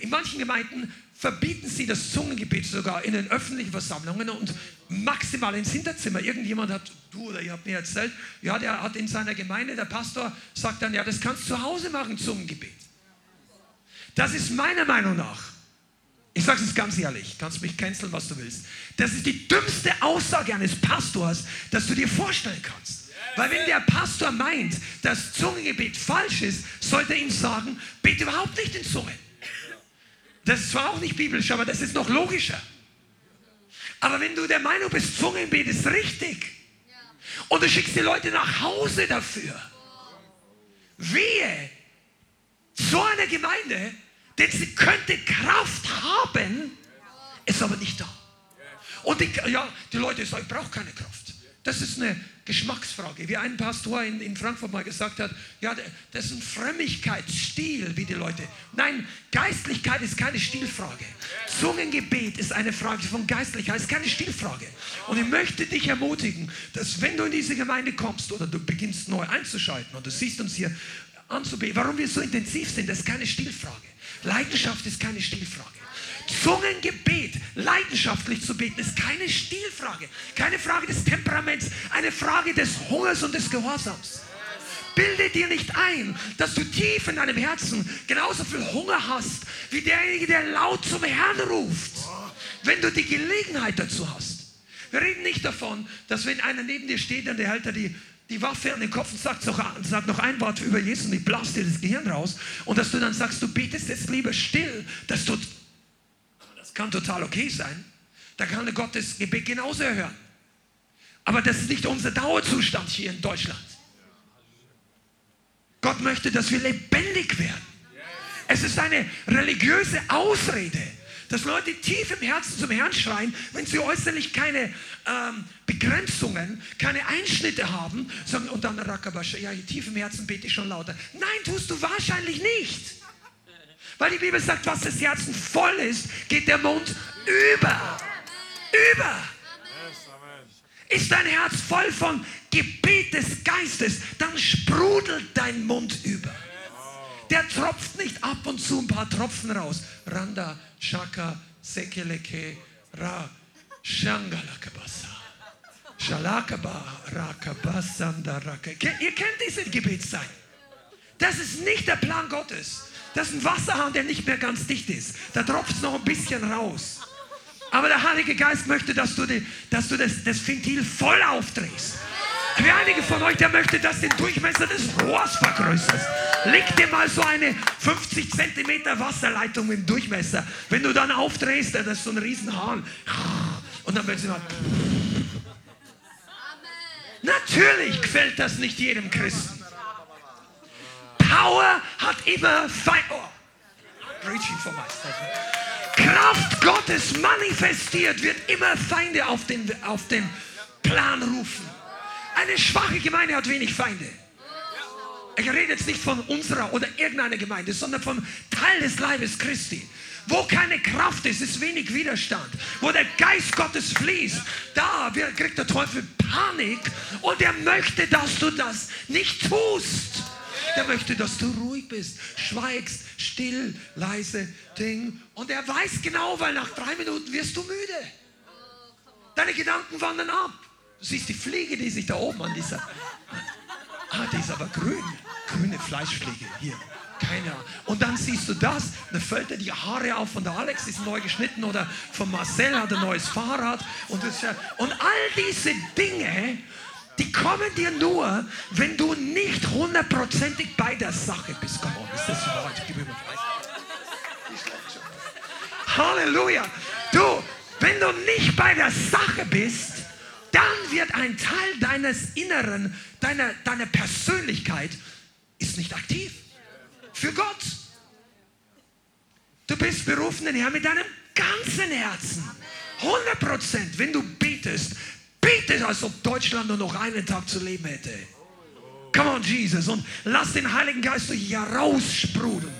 in manchen Gemeinden verbieten sie das Zungengebet sogar in den öffentlichen Versammlungen und maximal ins Hinterzimmer. Irgendjemand hat, du oder ihr habt mir erzählt, ja, der hat in seiner Gemeinde, der Pastor sagt dann, ja, das kannst du zu Hause machen, Zungengebet. Das ist meiner Meinung nach, ich sage es ganz ehrlich, kannst mich canceln, was du willst. Das ist die dümmste Aussage eines Pastors, dass du dir vorstellen kannst. Weil wenn der Pastor meint, dass Zungengebet falsch ist, sollte er ihm sagen, bete überhaupt nicht in Zungen. Das ist zwar auch nicht biblisch, aber das ist noch logischer. Aber wenn du der Meinung bist, Zungengebet ist richtig und du schickst die Leute nach Hause dafür, wehe, so eine Gemeinde, denn sie könnte Kraft haben, ist aber nicht da. Und die, ja, die Leute sagen, ich brauche keine Kraft. Das ist eine Geschmacksfrage. Wie ein Pastor in, in Frankfurt mal gesagt hat, ja, das ist ein Frömmigkeitsstil, wie die Leute. Nein, Geistlichkeit ist keine Stilfrage. Zungengebet ist eine Frage von Geistlichkeit, ist keine Stilfrage. Und ich möchte dich ermutigen, dass wenn du in diese Gemeinde kommst oder du beginnst neu einzuschalten und du siehst uns hier anzubeten, warum wir so intensiv sind, das ist keine Stilfrage. Leidenschaft ist keine Stilfrage. Zungengebet, leidenschaftlich zu beten, ist keine Stilfrage, keine Frage des Temperaments, eine Frage des Hungers und des Gehorsams. Bilde dir nicht ein, dass du tief in deinem Herzen genauso viel Hunger hast, wie derjenige, der laut zum Herrn ruft, wenn du die Gelegenheit dazu hast. Wir reden nicht davon, dass wenn einer neben dir steht und der hält da die, die Waffe an den Kopf und sagt noch, sagt noch ein Wort über Jesus und ich blase dir das Gehirn raus und dass du dann sagst, du betest jetzt lieber still, kann total okay sein. Da kann Gott das Gebet genauso erhören. Aber das ist nicht unser Dauerzustand hier in Deutschland. Gott möchte, dass wir lebendig werden. Es ist eine religiöse Ausrede, dass Leute tief im Herzen zum Herrn schreien, wenn sie äußerlich keine ähm, Begrenzungen, keine Einschnitte haben, sagen, und dann Rakabash, ja, tief im Herzen bete ich schon lauter. Nein, tust du wahrscheinlich nicht. Weil die Bibel sagt, was das Herzen voll ist, geht der Mund über. Über. Ist dein Herz voll von Gebet des Geistes, dann sprudelt dein Mund über. Der tropft nicht ab und zu ein paar Tropfen raus. Randa, Shaka, Sekeleke, Ra, Shangalakabasa. Shalakaba, Rakabasanda, Raka. Ihr kennt diese Gebetszeit. Das ist nicht der Plan Gottes. Das ist ein Wasserhahn, der nicht mehr ganz dicht ist. Da tropft es noch ein bisschen raus. Aber der Heilige Geist möchte, dass du, die, dass du das, das Ventil voll aufdrehst. Wie einige von euch, der möchte, dass du den Durchmesser des Rohrs vergrößerst. Leg dir mal so eine 50 cm Wasserleitung im Durchmesser. Wenn du dann aufdrehst, das ist so ein Riesenhahn. Und dann wird sie mal. Natürlich gefällt das nicht jedem Christen. Power hat immer Feind. Oh. Preaching for myself. Kraft Gottes manifestiert, wird immer Feinde auf den, auf den Plan rufen. Eine schwache Gemeinde hat wenig Feinde. Ich rede jetzt nicht von unserer oder irgendeiner Gemeinde, sondern vom Teil des Leibes Christi. Wo keine Kraft ist, ist wenig Widerstand. Wo der Geist Gottes fließt, da kriegt der Teufel Panik und er möchte, dass du das nicht tust. Der möchte, dass du ruhig bist, schweigst, still, leise, Ding. Und er weiß genau, weil nach drei Minuten wirst du müde. Deine Gedanken wandern ab. Du siehst die Fliege, die sich da oben an dieser. Ah, die ist aber grün. Grüne Fleischfliege hier. Keine Ahnung. Und dann siehst du das, dann fällt dir die Haare auf von der Alex, ist neu geschnitten oder von Marcel hat ein neues Fahrrad. Und, das, und all diese Dinge die kommen dir nur, wenn du nicht hundertprozentig bei der Sache bist. Come on, ist das Wort? Gib mir mal Halleluja. Du, wenn du nicht bei der Sache bist, dann wird ein Teil deines Inneren, deiner, deiner Persönlichkeit, ist nicht aktiv. Für Gott. Du bist berufen, den Herrn mit deinem ganzen Herzen. 100 Prozent, wenn du betest, betet, als ob Deutschland nur noch einen Tag zu leben hätte. Come on, Jesus. Und lass den Heiligen Geist durch hier raussprudeln.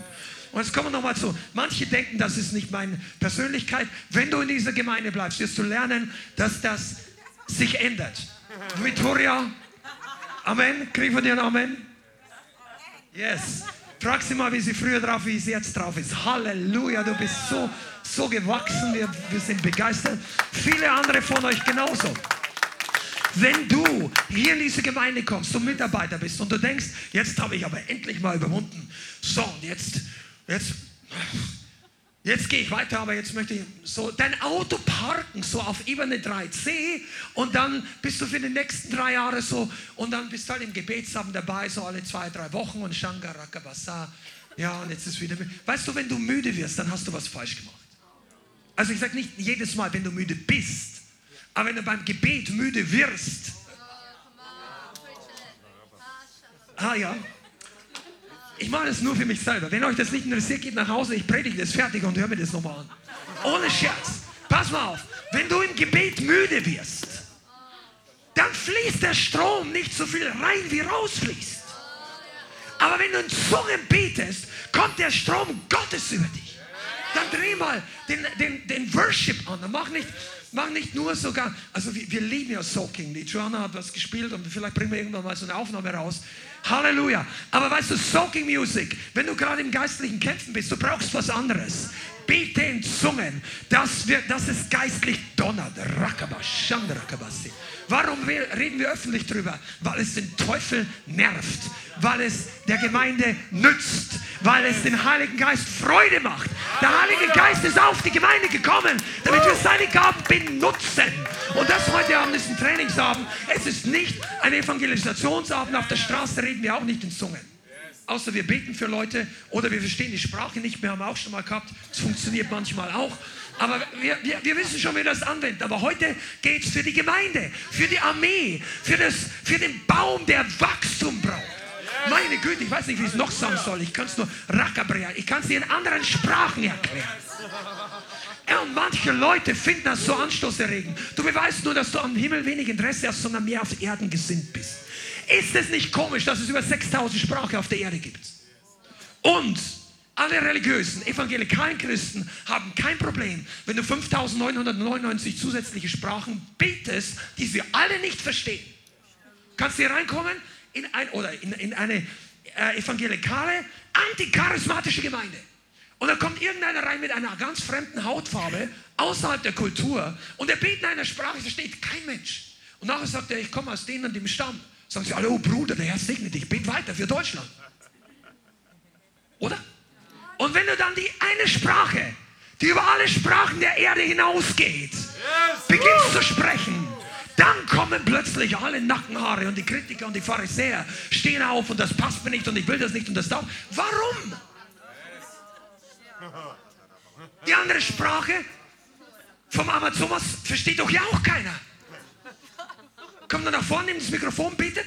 Und jetzt kommen wir nochmal zu. Manche denken, das ist nicht meine Persönlichkeit. Wenn du in dieser Gemeinde bleibst, wirst du lernen, dass das sich ändert. Victoria, Amen. Kriegen wir dir ein Amen? Yes. Frag sie mal, wie sie früher drauf, wie sie jetzt drauf ist. Halleluja, du bist so, so gewachsen. Wir, wir sind begeistert. Viele andere von euch genauso. Wenn du hier in diese Gemeinde kommst, du Mitarbeiter bist und du denkst, jetzt habe ich aber endlich mal überwunden. So, und jetzt, jetzt, jetzt gehe ich weiter, aber jetzt möchte ich so dein Auto parken, so auf Ebene 3c und dann bist du für die nächsten drei Jahre so und dann bist du halt im Gebetsabend dabei, so alle zwei, drei Wochen und Shangarakabasa. Ja, und jetzt ist wieder. Weißt du, wenn du müde wirst, dann hast du was falsch gemacht. Also ich sage nicht jedes Mal, wenn du müde bist, aber wenn du beim Gebet müde wirst, ah ja, ich mache das nur für mich selber. Wenn euch das nicht interessiert, geht nach Hause, ich predige das fertig und hör mir das nochmal an. Ohne Scherz. Pass mal auf, wenn du im Gebet müde wirst, dann fließt der Strom nicht so viel rein, wie rausfließt. Aber wenn du in Zungen betest, kommt der Strom Gottes über dich. Dann dreh mal den, den, den Worship an. Mach nicht, mach nicht nur sogar, also wir, wir lieben ja Soaking. Die Joanna hat was gespielt und vielleicht bringen wir irgendwann mal so eine Aufnahme raus. Halleluja. Aber weißt du, Soaking Music, wenn du gerade im geistlichen Kämpfen bist, du brauchst was anderes. Bete in Zungen, dass, wir, dass es geistlich Shandrakabasi. Warum reden wir öffentlich drüber? Weil es den Teufel nervt, weil es der Gemeinde nützt, weil es den Heiligen Geist Freude macht. Der Heilige Geist ist auf die Gemeinde gekommen, damit wir seine Gaben benutzen. Und das heute Abend ist ein Trainingsabend. Es ist nicht ein Evangelisationsabend. Auf der Straße reden wir auch nicht in Zungen. Außer wir beten für Leute oder wir verstehen die Sprache nicht mehr, haben wir auch schon mal gehabt. Das funktioniert manchmal auch. Aber wir, wir, wir wissen schon, wie das anwenden. Aber heute geht es für die Gemeinde, für die Armee, für, das, für den Baum, der Wachstum braucht. Meine Güte, ich weiß nicht, wie ich es noch sagen soll. Ich kann es nur Rakabrea. Ich kann es dir in anderen Sprachen erklären. Und manche Leute finden das so anstoßerregend. Du beweist nur, dass du am Himmel wenig Interesse hast, sondern mehr auf Erden gesinnt bist. Ist es nicht komisch, dass es über 6000 Sprachen auf der Erde gibt? Und alle religiösen, evangelikalen Christen haben kein Problem, wenn du 5999 zusätzliche Sprachen betest, die sie alle nicht verstehen. Kannst du hier reinkommen in, ein, oder in, in eine äh, evangelikale, anticharismatische Gemeinde. Und da kommt irgendeiner rein mit einer ganz fremden Hautfarbe außerhalb der Kultur und er betet in einer Sprache, versteht kein Mensch. Und nachher sagt er, ich komme aus denen und dem Stamm. Sagen sie alle, oh Bruder, der Herr segne dich, bet weiter für Deutschland. Oder? Und wenn du dann die eine Sprache, die über alle Sprachen der Erde hinausgeht, beginnst zu sprechen, dann kommen plötzlich alle Nackenhaare und die Kritiker und die Pharisäer stehen auf und das passt mir nicht und ich will das nicht und das darf. Warum? Die andere Sprache vom Amazonas versteht doch ja auch keiner. Kommt dann nach vorne, nimmt das Mikrofon, betet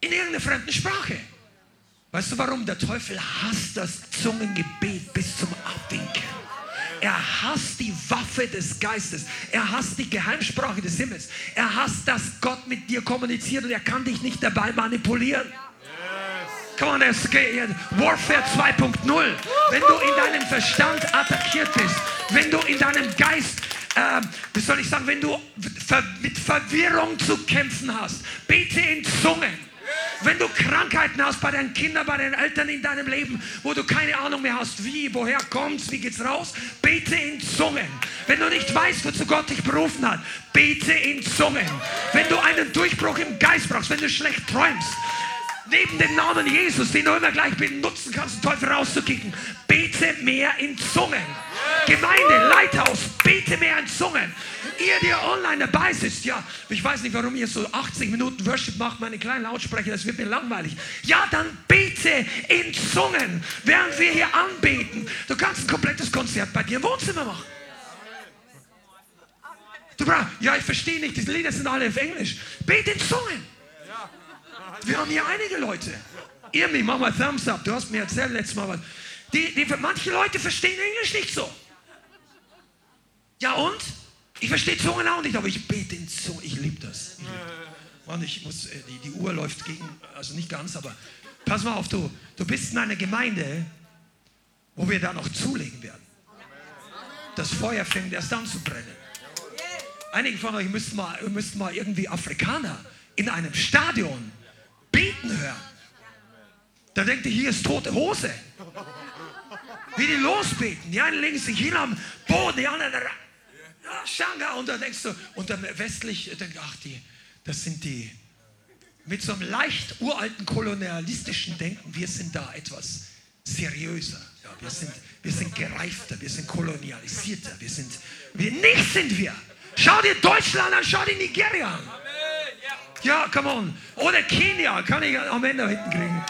in irgendeiner fremden Sprache. Weißt du warum? Der Teufel hasst das Zungengebet bis zum Abwinken. Er hasst die Waffe des Geistes. Er hasst die Geheimsprache des Himmels. Er hasst, dass Gott mit dir kommuniziert und er kann dich nicht dabei manipulieren. Come on, es geht Warfare 2.0. Wenn du in deinem Verstand attackiert bist, wenn du in deinem Geist, äh, wie soll ich sagen, wenn du mit Verwirrung zu kämpfen hast, bete in Zungen wenn du Krankheiten hast bei deinen Kindern, bei deinen Eltern in deinem Leben, wo du keine Ahnung mehr hast, wie, woher kommt's, wie geht's raus, bete in Zungen. Wenn du nicht weißt, wozu Gott dich berufen hat, bete in Zungen. Wenn du einen Durchbruch im Geist brauchst, wenn du schlecht träumst, neben dem Namen Jesus, den du immer gleich benutzen kannst, den Teufel rauszukicken, bete mehr in Zungen. Gemeinde, Leithaus, bete mehr in Zungen. Ihr, die online dabei sitzt, ja, ich weiß nicht, warum ihr so 80 Minuten Worship macht, meine kleinen Lautsprecher, das wird mir langweilig. Ja, dann bete in Zungen, während wir hier anbeten. Du kannst ein komplettes Konzert bei dir im Wohnzimmer machen. Du brauchst, ja, ich verstehe nicht, diese Lieder sind alle auf Englisch. Bete in Zungen. Wir haben hier einige Leute. Irmi, mach mal Thumbs up. Du hast mir erzählt letztes Mal was. Die, die, manche Leute verstehen Englisch nicht so. Ja und? Ich verstehe Zungen auch nicht, aber ich bete in Zungen. Ich liebe das. Mann, ich muss, äh, die, die Uhr läuft gegen, also nicht ganz, aber pass mal auf, du, du bist in einer Gemeinde, wo wir da noch zulegen werden. Das Feuer fängt erst an zu brennen. Einige von euch müssten mal, müssten mal irgendwie Afrikaner in einem Stadion beten hören. Da denkt ihr, hier ist tote Hose. Wie die losbeten. Die einen legen sich hin am Boden, die anderen Shanga. Und da denkst du, und dann westlich, denkst ach, die, das sind die, mit so einem leicht uralten kolonialistischen Denken, wir sind da etwas seriöser. Ja, wir, sind, wir sind gereifter, wir sind kolonialisierter, wir sind, wir, nicht sind wir. Schau dir Deutschland an, schau dir Nigeria an. Ja, come on. Oder Kenia, kann ich am Ende hinten kriegen.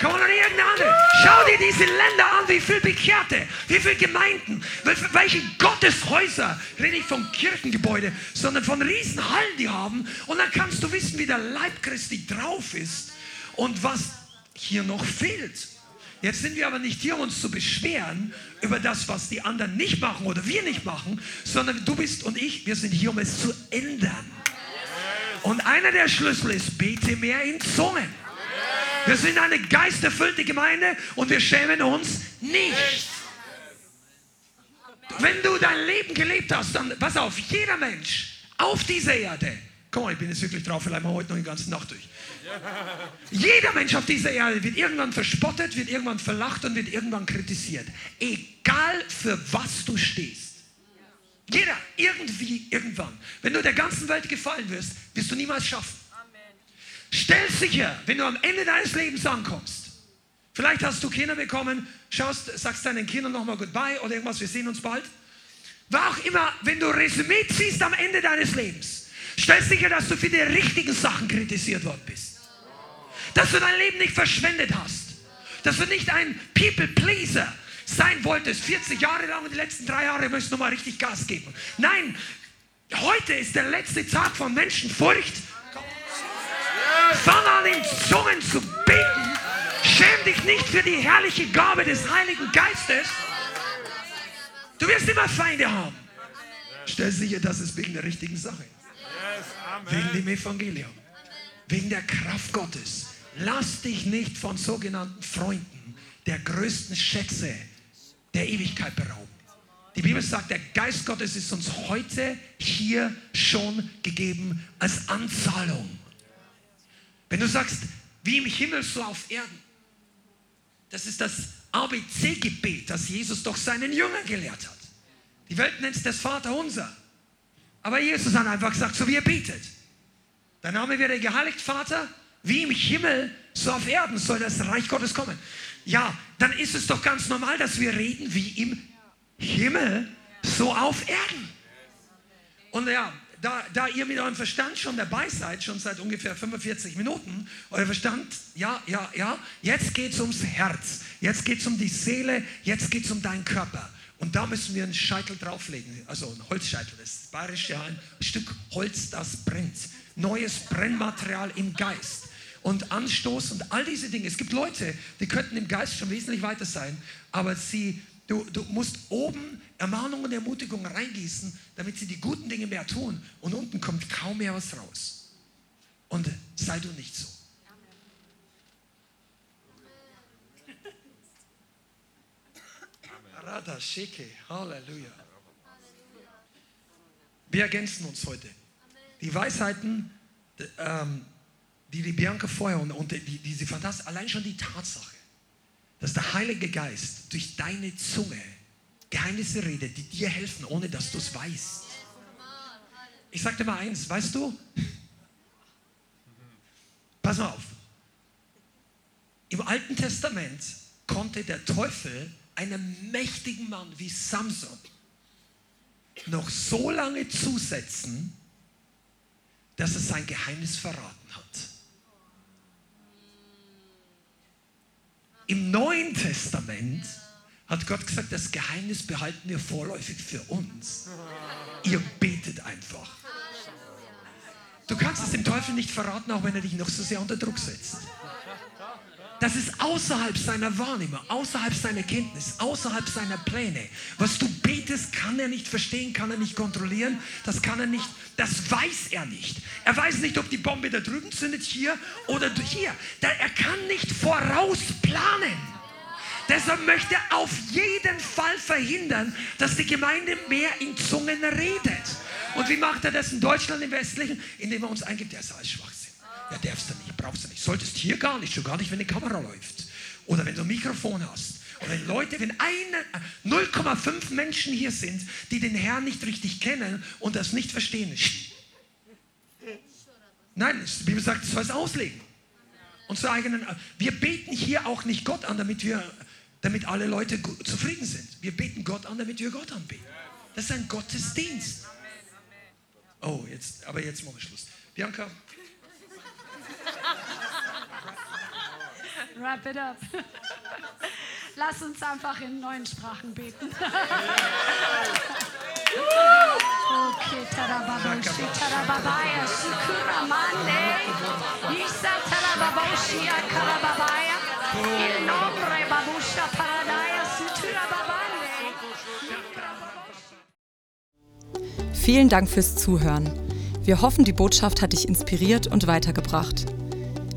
Komm on, irgendeine andere. Schau dir diese Länder an, wie viele Bekehrte, wie viele Gemeinden, welche Gotteshäuser, rede ich von Kirchengebäude, sondern von Riesenhallen, die haben. Und dann kannst du wissen, wie der Leib Christi drauf ist und was hier noch fehlt. Jetzt sind wir aber nicht hier, um uns zu beschweren über das, was die anderen nicht machen oder wir nicht machen, sondern du bist und ich, wir sind hier, um es zu ändern. Und einer der Schlüssel ist, bete mehr in Zungen. Wir sind eine geisterfüllte Gemeinde und wir schämen uns nicht. Wenn du dein Leben gelebt hast, dann pass auf, jeder Mensch auf dieser Erde, komm mal, ich bin jetzt wirklich drauf, vielleicht mal heute noch die ganze Nacht durch. Jeder Mensch auf dieser Erde wird irgendwann verspottet, wird irgendwann verlacht und wird irgendwann kritisiert. Egal für was du stehst. Jeder, irgendwie, irgendwann. Wenn du der ganzen Welt gefallen wirst, wirst du niemals schaffen. Stell sicher, wenn du am Ende deines Lebens ankommst, vielleicht hast du Kinder bekommen, schaust, sagst deinen Kindern nochmal Goodbye oder irgendwas, wir sehen uns bald. War auch immer, wenn du Resümee ziehst am Ende deines Lebens, stell sicher, dass du für die richtigen Sachen kritisiert worden bist. Dass du dein Leben nicht verschwendet hast. Dass du nicht ein People-Pleaser sein wolltest, 40 Jahre lang und die letzten drei Jahre möchtest du mal richtig Gas geben. Nein, heute ist der letzte Tag von Menschenfurcht. An, in Zungen zu beten. Schäm dich nicht für die herrliche Gabe des Heiligen Geistes. Du wirst immer Feinde haben. Stell sicher, dass es wegen der richtigen Sache ist. Wegen dem Evangelium. Wegen der Kraft Gottes. Lass dich nicht von sogenannten Freunden der größten Schätze der Ewigkeit berauben. Die Bibel sagt, der Geist Gottes ist uns heute hier schon gegeben als Anzahlung. Wenn du sagst, wie im Himmel, so auf Erden, das ist das ABC-Gebet, das Jesus doch seinen Jüngern gelehrt hat. Die Welt nennt es das Vaterunser. Aber Jesus hat einfach gesagt, so wie er betet. Dein Name werde geheiligt, Vater, wie im Himmel, so auf Erden soll das Reich Gottes kommen. Ja, dann ist es doch ganz normal, dass wir reden wie im Himmel, so auf Erden. Und ja, da, da ihr mit eurem Verstand schon dabei seid, schon seit ungefähr 45 Minuten, euer Verstand, ja, ja, ja, jetzt geht es ums Herz, jetzt geht es um die Seele, jetzt geht es um deinen Körper. Und da müssen wir einen Scheitel drauflegen, also ein Holzscheitel, das ist bayerische ein Stück Holz, das brennt. Neues Brennmaterial im Geist und Anstoß und all diese Dinge. Es gibt Leute, die könnten im Geist schon wesentlich weiter sein, aber sie, du, du musst oben Ermahnungen und Ermutigungen reingießen, damit sie die guten Dinge mehr tun und unten kommt kaum mehr was raus. Und sei du nicht so. Halleluja. Wir ergänzen uns heute. Die Weisheiten ähm, die die Bianca vorher und, und die, die sie fantastisch, allein schon die Tatsache, dass der Heilige Geist durch deine Zunge Geheimnisse redet, die dir helfen, ohne dass du es weißt. Ich sag dir mal eins, weißt du? Pass mal auf. Im Alten Testament konnte der Teufel einem mächtigen Mann wie Samson noch so lange zusetzen, dass er sein Geheimnis verraten hat. Im Neuen Testament hat Gott gesagt, das Geheimnis behalten wir vorläufig für uns. Ihr betet einfach. Du kannst es dem Teufel nicht verraten, auch wenn er dich noch so sehr unter Druck setzt. Das ist außerhalb seiner Wahrnehmung, außerhalb seiner Kenntnis, außerhalb seiner Pläne. Was du betest, kann er nicht verstehen, kann er nicht kontrollieren, das kann er nicht, das weiß er nicht. Er weiß nicht, ob die Bombe da drüben zündet, hier oder hier. Er kann nicht vorausplanen. Deshalb möchte er auf jeden Fall verhindern, dass die Gemeinde mehr in Zungen redet. Und wie macht er das in Deutschland, im Westlichen? Indem er uns eingibt, der ist alles schwach. Ja, darfst du nicht, brauchst du nicht. Solltest hier gar nicht, schon gar nicht, wenn die Kamera läuft. Oder wenn du ein Mikrofon hast. Oder wenn Leute, wenn eine 0,5 Menschen hier sind, die den Herrn nicht richtig kennen und das nicht verstehen. Nein, die Bibel sagt, du sollst auslegen. Und zu eigenen, wir beten hier auch nicht Gott an, damit wir, damit alle Leute zufrieden sind. Wir beten Gott an, damit wir Gott anbeten. Das ist ein Gottesdienst. Oh, jetzt, aber jetzt machen wir Schluss. Bianca, Wrap it up. Lass uns einfach in neuen Sprachen beten. Okay. Vielen Dank fürs Zuhören. Wir hoffen, die Botschaft hat dich inspiriert und weitergebracht.